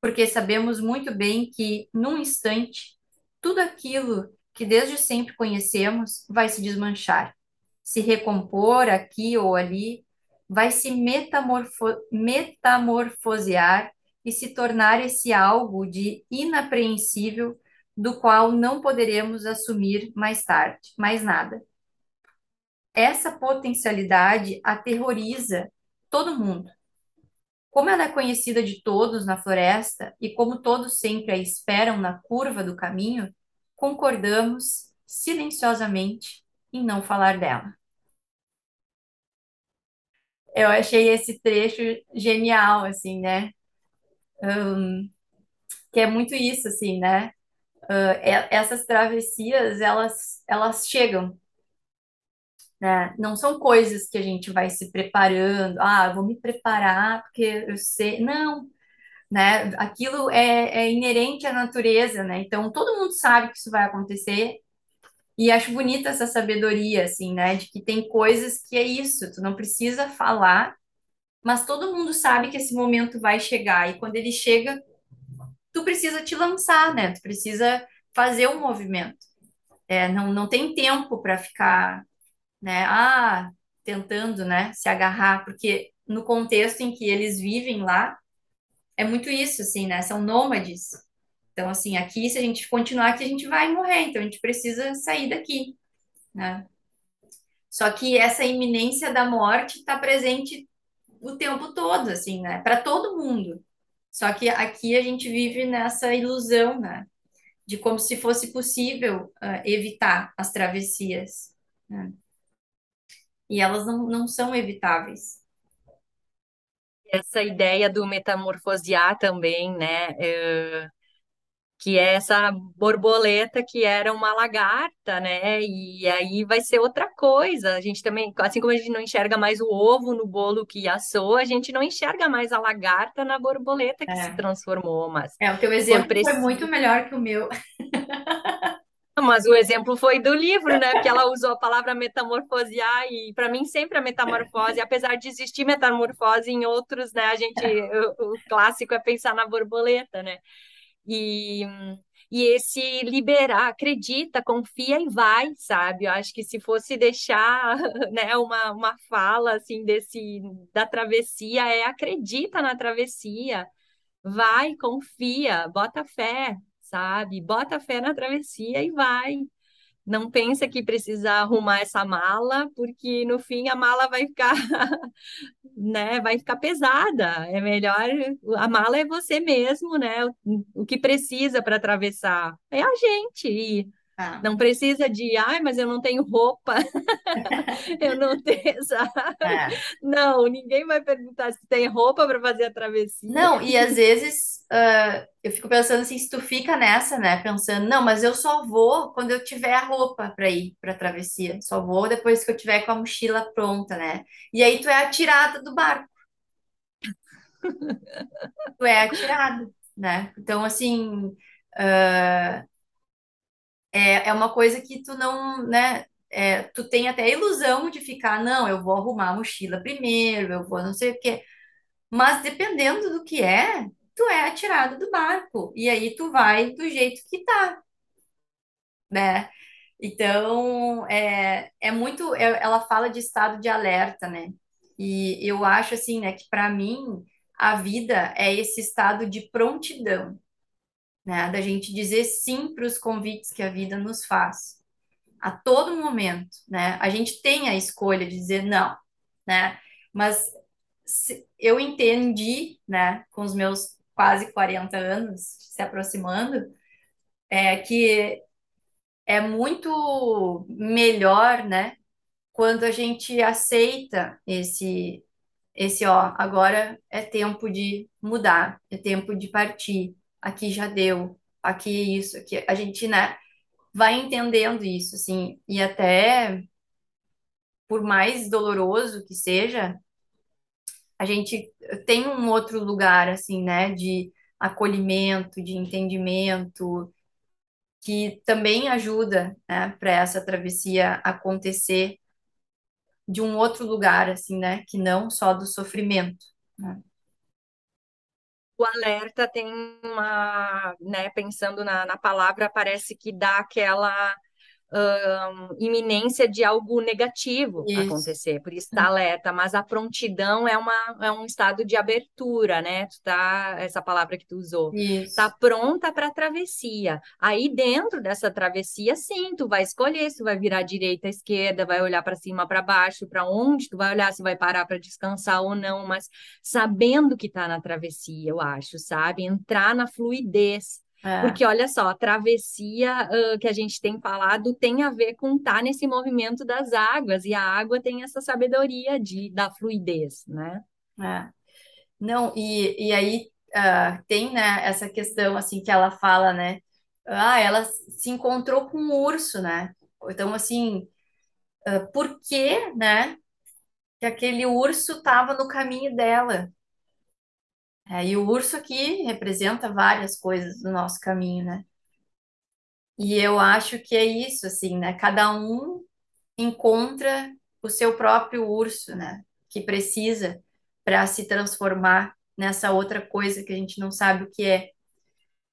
[SPEAKER 1] porque sabemos muito bem que, num instante, tudo aquilo que desde sempre conhecemos vai se desmanchar, se recompor aqui ou ali, vai se metamorfo metamorfosear e se tornar esse algo de inapreensível do qual não poderemos assumir mais tarde, mais nada. Essa potencialidade aterroriza todo mundo. Como ela é conhecida de todos na floresta e como todos sempre a esperam na curva do caminho, concordamos silenciosamente em não falar dela. Eu achei esse trecho genial, assim, né? Um, que é muito isso, assim, né? Uh, essas travessias, elas, elas chegam, né? Não são coisas que a gente vai se preparando, ah, vou me preparar porque eu sei. Não, né? Aquilo é, é inerente à natureza, né? Então, todo mundo sabe que isso vai acontecer e acho bonita essa sabedoria, assim, né? De que tem coisas que é isso, tu não precisa falar, mas todo mundo sabe que esse momento vai chegar. E quando ele chega, tu precisa te lançar, né? Tu precisa fazer um movimento. É, não, não tem tempo para ficar, né? Ah, tentando, né? Se agarrar, porque no contexto em que eles vivem lá, é muito isso, assim, né? São nômades. Então, assim, aqui, se a gente continuar aqui, a gente vai morrer. Então, a gente precisa sair daqui, né? Só que essa iminência da morte está presente o tempo todo, assim, né? Para todo mundo. Só que aqui a gente vive nessa ilusão, né? De como se fosse possível uh, evitar as travessias, né? E elas não, não são evitáveis.
[SPEAKER 2] Essa ideia do metamorfosear também, né? Uh que é essa borboleta que era uma lagarta, né? E aí vai ser outra coisa. A gente também, assim como a gente não enxerga mais o ovo no bolo que assou, a gente não enxerga mais a lagarta na borboleta que
[SPEAKER 1] É,
[SPEAKER 2] se transformou, mas
[SPEAKER 1] é o teu exemplo foi
[SPEAKER 2] preciso.
[SPEAKER 1] muito melhor que o meu. (laughs)
[SPEAKER 2] Mas o exemplo foi do livro, né? Porque ela usou a palavra metamorfosear e para mim sempre a metamorfose, apesar de existir metamorfose em outros, né? A gente, o, o clássico é pensar na borboleta, né? E, e esse liberar, acredita, confia e vai, sabe? Eu acho que se fosse deixar, (laughs) né, uma, uma fala assim desse da travessia é acredita na travessia, vai, confia, bota fé, sabe? Bota fé na travessia e vai. Não pensa que precisa arrumar essa mala, porque no fim a mala vai ficar (laughs) né, vai ficar pesada. É melhor, a mala é você mesmo, né? O, o que precisa para atravessar é a gente. E
[SPEAKER 1] Ah,
[SPEAKER 2] não precisa de, ai, mas eu não tenho roupa, (laughs) eu não tenho, (laughs) sabe?
[SPEAKER 1] é.
[SPEAKER 2] Não, ninguém vai perguntar se tem roupa para fazer a travessia.
[SPEAKER 1] Não, e às vezes ah, eu fico pensando assim, se tu fica nessa, né? Pensando, não, mas eu só vou quando eu tiver a roupa para ir para a travessia. Só vou depois que eu tiver com a mochila pronta, né? E aí tu é atirada do barco, tu é atirada, né? Então, assim, ah, é, é uma coisa que tu não, né? é, tu tem até a ilusão de ficar, não, eu vou arrumar a mochila primeiro, eu vou não sei o quê. Mas dependendo do que é, tu é atirado do barco. E aí tu vai do jeito que tá, né? Então, é, é muito. é- ela fala de estado de alerta, né? E eu acho, assim, né, que para mim, a vida é esse estado de prontidão, né? Da gente dizer sim para os convites que a vida nos faz, a todo momento, né? A gente tem a escolha de dizer não, né? Mas se- eu entendi, né, com os meus quase 40 anos se aproximando, é que é muito melhor, né, quando a gente aceita esse esse ó, agora é tempo de mudar, é tempo de partir. Aqui já deu, aqui é isso, aqui a gente, né, vai entendendo isso assim, e até por mais doloroso que seja, a gente tem um outro lugar, assim, né, de acolhimento, de entendimento, que também ajuda, né, para essa travessia acontecer de um outro lugar, assim, né, que não só do sofrimento, né?
[SPEAKER 2] O alerta tem uma, né, pensando na, na palavra, parece que dá aquela hum, iminência de algo negativo
[SPEAKER 1] Isso,
[SPEAKER 2] acontecer, por isso está alerta, mas a prontidão é, uma, é um estado de abertura, né? Tu tá, essa palavra que tu usou, tá
[SPEAKER 1] isso,
[SPEAKER 2] pronta para a travessia. Aí dentro dessa travessia, sim, tu vai escolher se tu vai virar direita, esquerda, vai olhar para cima, para baixo, para onde tu vai olhar, se vai parar para descansar ou não, mas sabendo que tá na travessia, eu acho, sabe? Entrar na fluidez
[SPEAKER 1] é,
[SPEAKER 2] porque olha só, a travessia uh, que a gente tem falado tem a ver com estar tá nesse movimento das águas, e a água tem essa sabedoria de, da fluidez, né?
[SPEAKER 1] é. Não, e, e aí ah, tem, né, essa questão, assim, que ela fala, né, ah, ela se encontrou com um urso, né, então, assim, ah, por que, né, que aquele urso estava no caminho dela? É, e o urso aqui representa várias coisas do nosso caminho, né? E eu acho que é isso, assim, né? Cada um encontra o seu próprio urso, né? Que precisa para se transformar nessa outra coisa que a gente não sabe o que é,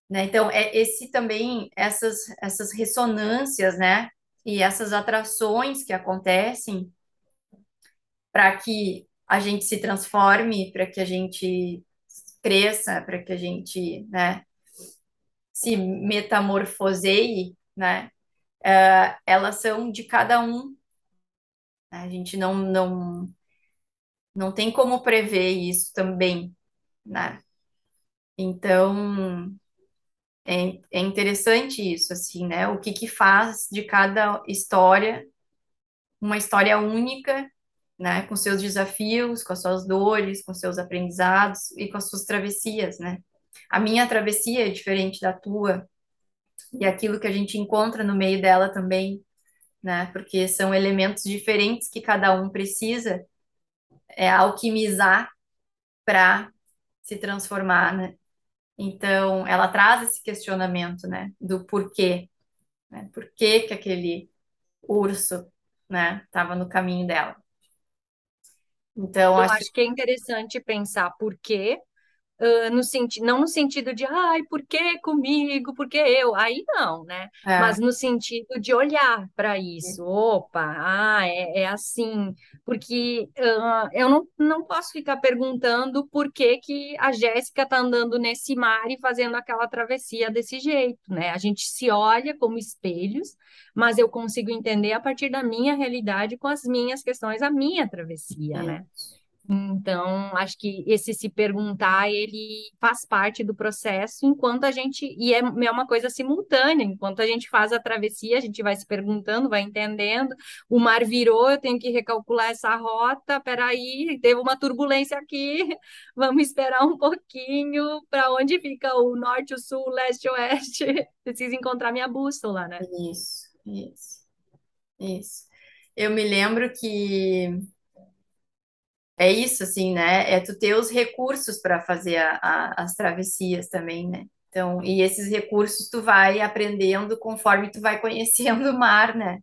[SPEAKER 1] né? Então, é esse também, essas, essas ressonâncias, né? E essas atrações que acontecem para que a gente se transforme, para que a gente cresça, para que a gente, né? se metamorfoseie, né? É, elas são de cada um. né? A gente não, não, não tem como prever isso também, né? Então, é, é interessante isso, assim, né? O que que faz de cada história uma história única, né? Com seus desafios, com as suas dores, com seus aprendizados e com as suas travessias, né? A minha travessia é diferente da tua, e aquilo que a gente encontra no meio dela também, né? Porque são elementos diferentes que cada um precisa é, alquimizar para se transformar, né? Então, ela traz esse questionamento, né? Do porquê, né? Por que que aquele urso, né? Estava no caminho dela. Então,
[SPEAKER 2] Eu
[SPEAKER 1] acho
[SPEAKER 2] acho que é interessante pensar por quê ah, no senti não no sentido de, ai, por que comigo? Por que eu? Aí não, né?
[SPEAKER 1] é,
[SPEAKER 2] Mas no sentido de olhar para isso. Opa, ah, é, é assim. Porque ah, eu não, não posso ficar perguntando por que que a Jéssica está andando nesse mar e fazendo aquela travessia desse jeito, né? A gente se olha como espelhos, mas eu consigo entender a partir da minha realidade com as minhas questões, a minha travessia,
[SPEAKER 1] é,
[SPEAKER 2] né? Então, acho que esse se perguntar, ele faz parte do processo, enquanto a gente, e é, é uma coisa simultânea, enquanto a gente faz a travessia, a gente vai se perguntando, vai entendendo, o mar virou, eu tenho que recalcular essa rota, peraí, teve uma turbulência aqui, (laughs) vamos esperar um pouquinho, para onde fica o norte, o sul, o leste, o oeste, (laughs) preciso encontrar minha bússola, né?
[SPEAKER 1] isso, isso, isso. Eu me lembro que É isso, assim, né? É tu ter os recursos para fazer a- a- as travessias também, né? Então, e esses recursos tu vai aprendendo conforme tu vai (laughs) conhecendo o mar, né?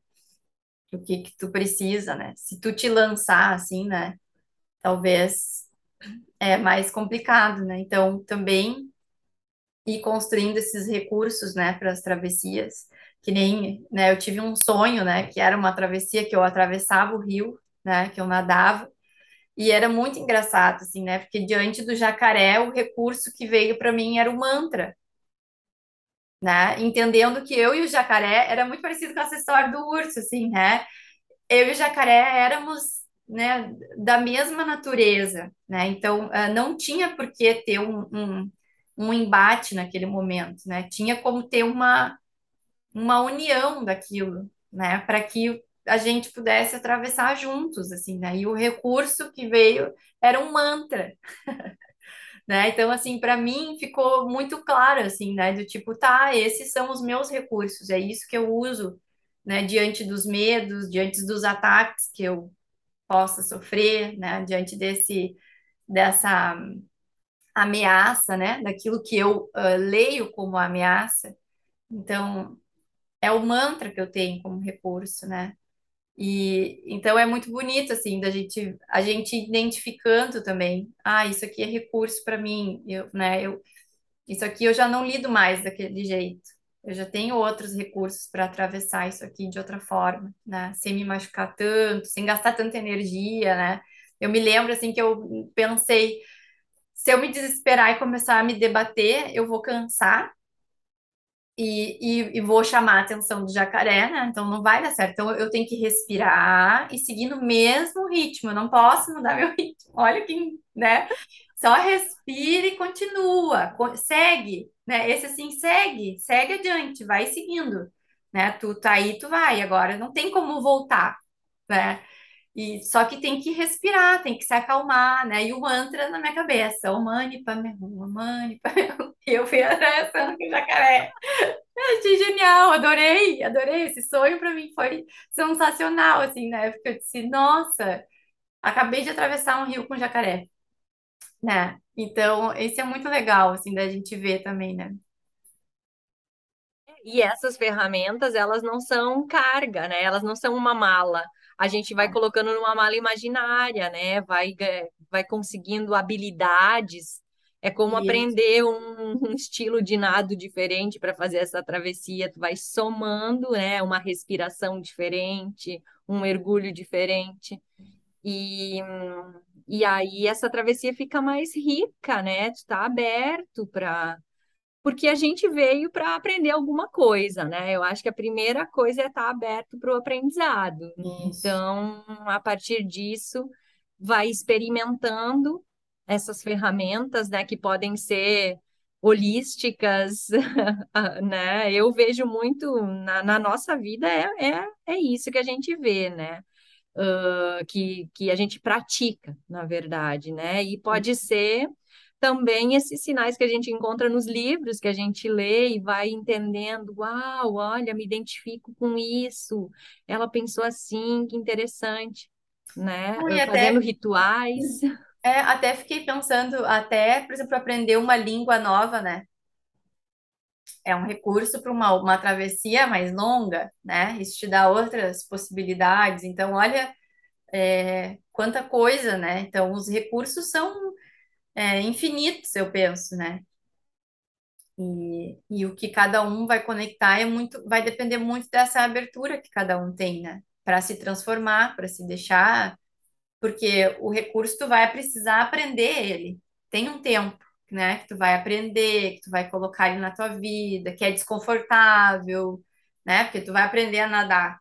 [SPEAKER 1] O que que tu precisa, né? Se tu te lançar assim, né? Talvez é mais complicado, né? Então, também ir construindo esses recursos, né, para as travessias, que nem, né, eu tive um sonho, né, que era uma travessia que eu atravessava o rio, né, que eu nadava e era muito engraçado, assim, né? Porque diante do jacaré, o recurso que veio para mim era o mantra, né? Entendendo que eu e o jacaré era muito parecido com essa história do urso, assim, né? Eu e o jacaré éramos, né, da mesma natureza, né? Então, ah, não tinha por que ter um, um, um embate naquele momento, né? Tinha como ter uma, uma união daquilo, né? Para que a gente pudesse atravessar juntos, assim, né? E o recurso que veio era um mantra, (laughs) né? Então, assim, para mim ficou muito claro, assim, né? Do tipo, tá, esses são os meus recursos, é isso que eu uso, né? Diante dos medos, diante dos ataques que eu possa sofrer, né? Diante desse, dessa ameaça, né? Daquilo que eu ah, leio como ameaça. Então, é o mantra que eu tenho como recurso, né? E então é muito bonito assim da gente a gente identificando também, ah, isso aqui é recurso para mim, eu, né? Eu isso aqui eu já não lido mais daquele jeito. Eu já tenho outros recursos para atravessar isso aqui de outra forma, né? Sem me machucar tanto, sem gastar tanta energia, né? Eu me lembro assim que eu pensei, se eu me desesperar e começar a me debater, eu vou cansar e, e, vou chamar a atenção do jacaré, né? Então não vai dar certo. Então eu tenho que respirar e seguir no mesmo ritmo. Eu não posso mudar (laughs) meu ritmo. Olha que, né? Só respira e continua. Segue, né? Esse assim, segue, segue adiante, vai seguindo, né? Tu tá aí, tu vai. Agora não tem como voltar, né? E, só que tem que respirar, tem que se acalmar, né? E o mantra na minha cabeça, o mani padme o mani padme hum. (laughs) E eu fui atravessando com o jacaré. Eu achei genial, adorei, adorei. Esse sonho para mim foi sensacional, assim, né? Porque eu disse, nossa, acabei de atravessar um rio com jacaré, né? Então, esse é muito legal, assim, da gente ver também, né?
[SPEAKER 2] E essas ferramentas, elas não são carga, né? Elas não são uma mala. A gente vai colocando numa mala imaginária, né? Vai, vai conseguindo habilidades. É como
[SPEAKER 1] Isso.
[SPEAKER 2] aprender um, (laughs) um estilo de nado diferente para fazer essa travessia. Tu vai somando, né? Uma respiração diferente, um mergulho diferente. E, e aí essa travessia fica mais rica, né? Tu tá aberto para porque a gente veio para aprender alguma coisa, né? Eu acho que a primeira coisa é estar aberto para o aprendizado.
[SPEAKER 1] Isso.
[SPEAKER 2] Então, a partir disso, vai experimentando essas ferramentas, né, que podem ser holísticas, (laughs) né? Eu vejo muito na, na nossa vida é, é, é isso que a gente vê, né? Uh, que, que a gente pratica, na verdade, né? E pode ser também esses sinais que a gente encontra nos livros que a gente lê e vai entendendo, uau, olha, me identifico com isso. Ela pensou assim, que interessante, né?
[SPEAKER 1] E
[SPEAKER 2] Fazendo
[SPEAKER 1] até,
[SPEAKER 2] rituais. (laughs)
[SPEAKER 1] é, até fiquei pensando, até, por exemplo, aprender uma língua nova, né? É um recurso para uma, uma travessia mais longa, né? Isso te dá outras possibilidades. Então, olha, é, quanta coisa, né? Então, os recursos são é, infinitos, eu penso, né? E, e o que cada um vai conectar é muito, vai depender muito dessa abertura que cada um tem, né? Para se transformar, para se deixar, porque o recurso tu vai precisar aprender ele. Tem um tempo, né? Que tu vai aprender, que tu vai colocar ele na tua vida, que é desconfortável, né? Porque tu vai aprender a nadar.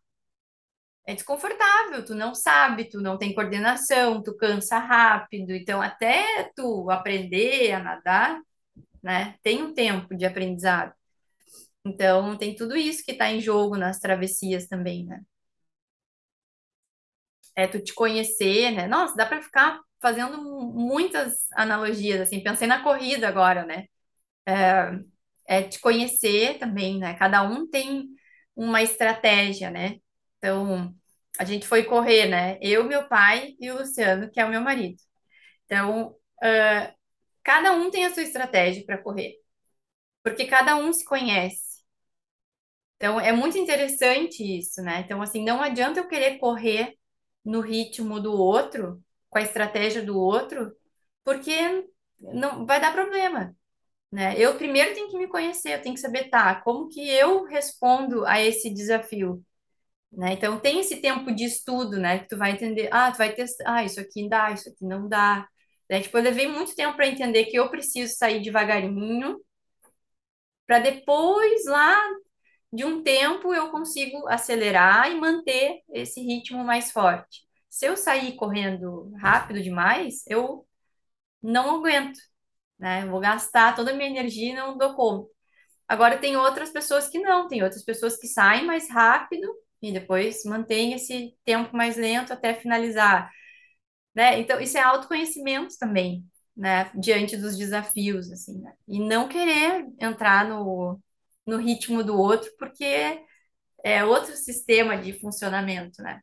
[SPEAKER 1] É desconfortável, tu não sabe, tu não tem coordenação, tu cansa rápido. Então, até tu aprender a nadar, né? Tem um tempo de aprendizado. Então, tem tudo isso que está em jogo nas travessias também, né? É tu te conhecer, né? Nossa, dá para ficar fazendo muitas analogias, assim. Pensei na corrida agora, né? É, é te conhecer também, né? Cada um tem uma estratégia, né? Então, a gente foi correr, né? Eu, meu pai e o Luciano, que é o meu marido. Então, uh, cada um tem a sua estratégia para correr, porque cada um se conhece. Então, é muito interessante isso, né? Então, assim, não adianta eu querer correr no ritmo do outro, com a estratégia do outro, porque não vai dar problema, né? Eu primeiro tenho que me conhecer, eu tenho que saber, tá, como que eu respondo a esse desafio? Né? Então tem esse tempo de estudo, né? Que tu vai entender, ah, tu vai testar, ah, isso aqui dá, isso aqui não dá. Né? Tipo, eu levei muito tempo para entender que eu preciso sair devagarinho, para depois lá de um tempo eu consigo acelerar e manter esse ritmo mais forte. Se eu sair correndo rápido demais, eu não aguento, né? Eu vou gastar toda a minha energia e não dou conta. Agora tem outras pessoas que não, tem outras pessoas que saem mais rápido e depois mantém esse tempo mais lento até finalizar, né? Então, isso é autoconhecimento também, né? Diante dos desafios, assim, né? E não querer entrar no, no ritmo do outro, porque é outro sistema de funcionamento, né?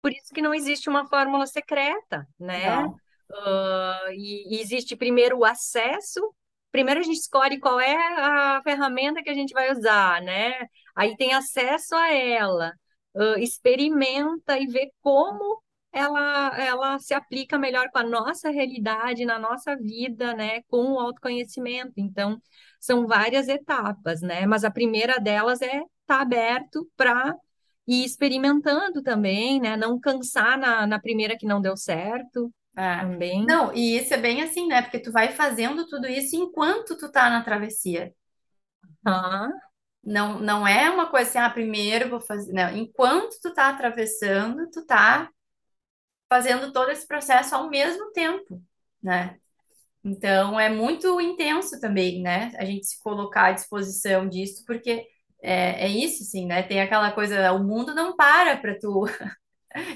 [SPEAKER 2] Por isso que não existe uma fórmula secreta, né?
[SPEAKER 1] Não.
[SPEAKER 2] Uh, e, e existe primeiro o acesso primeiro a gente escolhe qual é a ferramenta que a gente vai usar, né? Aí tem acesso a ela, uh, experimenta e vê como ela, ela se aplica melhor com a nossa realidade, na nossa vida, né? Com o autoconhecimento. Então, são várias etapas, né? Mas a primeira delas é estar tá aberto para ir experimentando também, né? Não cansar na, na primeira que não deu certo
[SPEAKER 1] É.
[SPEAKER 2] também.
[SPEAKER 1] Não, e isso é bem assim, né? Porque tu vai fazendo tudo isso enquanto tu tá na travessia.
[SPEAKER 2] Ah,
[SPEAKER 1] Não, não é uma coisa assim, ah, primeiro vou fazer. Não, enquanto tu tá atravessando, tu tá fazendo todo esse processo ao mesmo tempo, né? Então é muito intenso também, né? A gente se colocar à disposição disso, porque é, é isso, assim, né? Tem aquela coisa, o mundo não para para tu (laughs)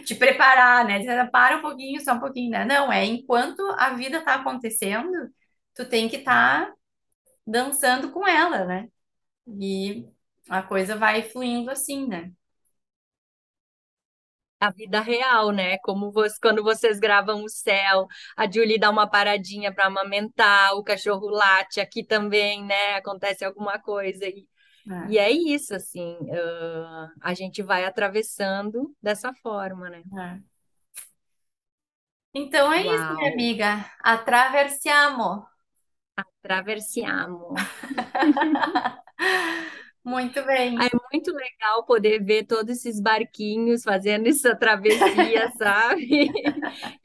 [SPEAKER 1] te preparar, né? Diz, "Ah, Para um pouquinho, só um pouquinho, né? Não, é enquanto a vida tá acontecendo, tu tem que estar dançando com ela, né? E a coisa vai fluindo assim, né?
[SPEAKER 2] a vida real, né? Como você, quando vocês gravam o céu, a Julie dá uma paradinha para amamentar, o cachorro late, aqui também, né? Acontece alguma coisa. E,
[SPEAKER 1] É,
[SPEAKER 2] e é isso, assim, ah, a gente vai atravessando dessa forma, né?
[SPEAKER 1] é. Então é isso, minha amiga. Atravessiamo.
[SPEAKER 2] Atravessiamo. (laughs)
[SPEAKER 1] Muito
[SPEAKER 2] Ah, É
[SPEAKER 1] bem.
[SPEAKER 2] muito legal poder ver todos esses barquinhos fazendo essa travessia, (laughs) sabe?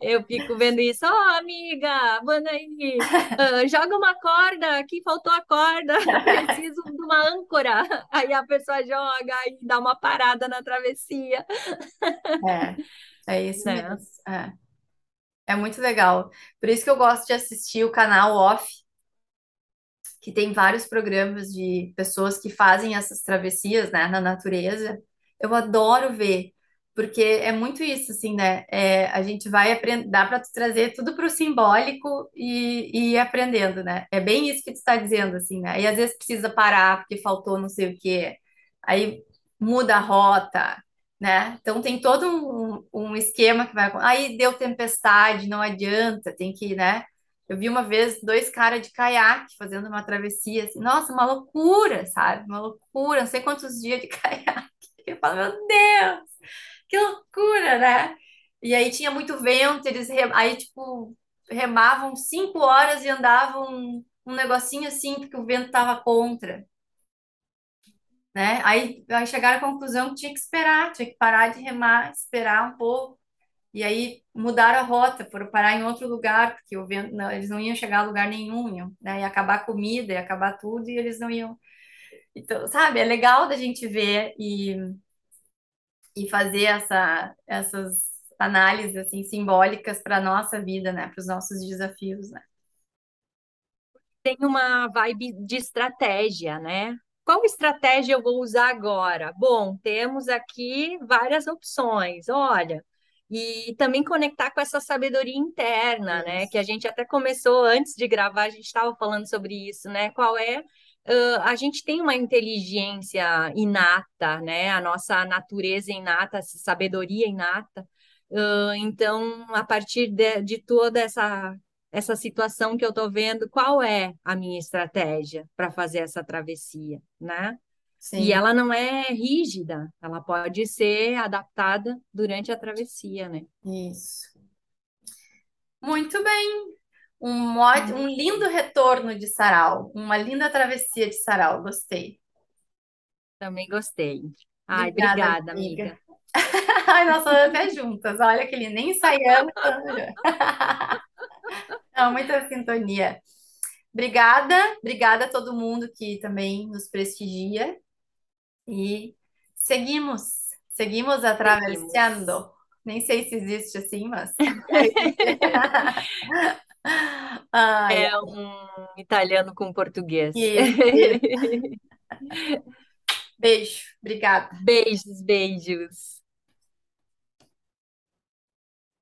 [SPEAKER 2] Eu fico vendo isso. Ó, amiga, manda aí, ah, joga uma corda, aqui faltou a corda, (laughs) preciso de uma âncora. Aí a pessoa joga e dá uma parada na travessia,
[SPEAKER 1] É, é isso mesmo. É, é muito legal. Por isso que eu gosto de assistir o canal Off, que tem vários programas de pessoas que fazem essas travessias, né, na natureza. Eu adoro ver, porque é muito isso, assim, né? É, a gente vai aprender, dá para trazer tudo para o simbólico e, e ir aprendendo, né? É bem isso que tu está dizendo, assim, né? E às vezes precisa parar porque faltou não sei o quê. Aí muda a rota, né? Então tem todo um, um esquema que vai. Aí deu tempestade, não adianta, tem que, né? Eu vi uma vez dois caras de caiaque fazendo uma travessia, assim, nossa, uma loucura, sabe? Uma loucura, não sei quantos dias de (laughs) caiaque. Eu falo, meu Deus, que loucura, né? E aí tinha muito vento, eles aí, tipo, remavam cinco horas e andavam um negocinho assim, porque o vento tava contra, né? Aí, aí chegaram à conclusão que tinha que esperar, tinha que parar de remar, esperar um pouco. E aí mudaram a rota, foram parar em outro lugar, porque o vento, não, eles não iam chegar a lugar nenhum, né? Ia acabar a comida, ia acabar tudo, e eles não iam. Então, sabe, é legal da gente ver e, e fazer essa, essas análises assim simbólicas para a nossa vida, né? Para os nossos desafios, né?
[SPEAKER 2] tem uma vibe de estratégia, né? Qual estratégia eu vou usar agora? Bom, temos aqui várias opções, olha, e também conectar com essa sabedoria interna, né? Que a gente até começou antes de gravar, a gente estava falando sobre isso, né? Qual é? ãh, a gente tem uma inteligência inata, né? A nossa natureza inata, essa sabedoria inata. Ãh, então, a partir de, de toda essa essa situação que eu estou vendo, qual é a minha estratégia para fazer essa travessia, né? E
[SPEAKER 1] Sim,
[SPEAKER 2] ela não é rígida, ela pode ser adaptada durante a travessia, né?
[SPEAKER 1] isso. Muito bem. Um, um lindo retorno de sarau, uma linda travessia de sarau, gostei.
[SPEAKER 2] Também gostei. Ai,
[SPEAKER 1] Obrigada,
[SPEAKER 2] obrigada,
[SPEAKER 1] amiga.
[SPEAKER 2] amiga. (laughs)
[SPEAKER 1] Ai, nós falamos até juntas, olha que ele nem ensaiamos. (laughs) Não, muita sintonia. Obrigada, obrigada a todo mundo que também nos prestigia e seguimos,
[SPEAKER 2] seguimos
[SPEAKER 1] atravessando. Nem sei se existe assim, mas (laughs) ai,
[SPEAKER 2] É um italiano com português.
[SPEAKER 1] isso, isso. (laughs) Beijo, obrigada.
[SPEAKER 2] Beijos, beijos.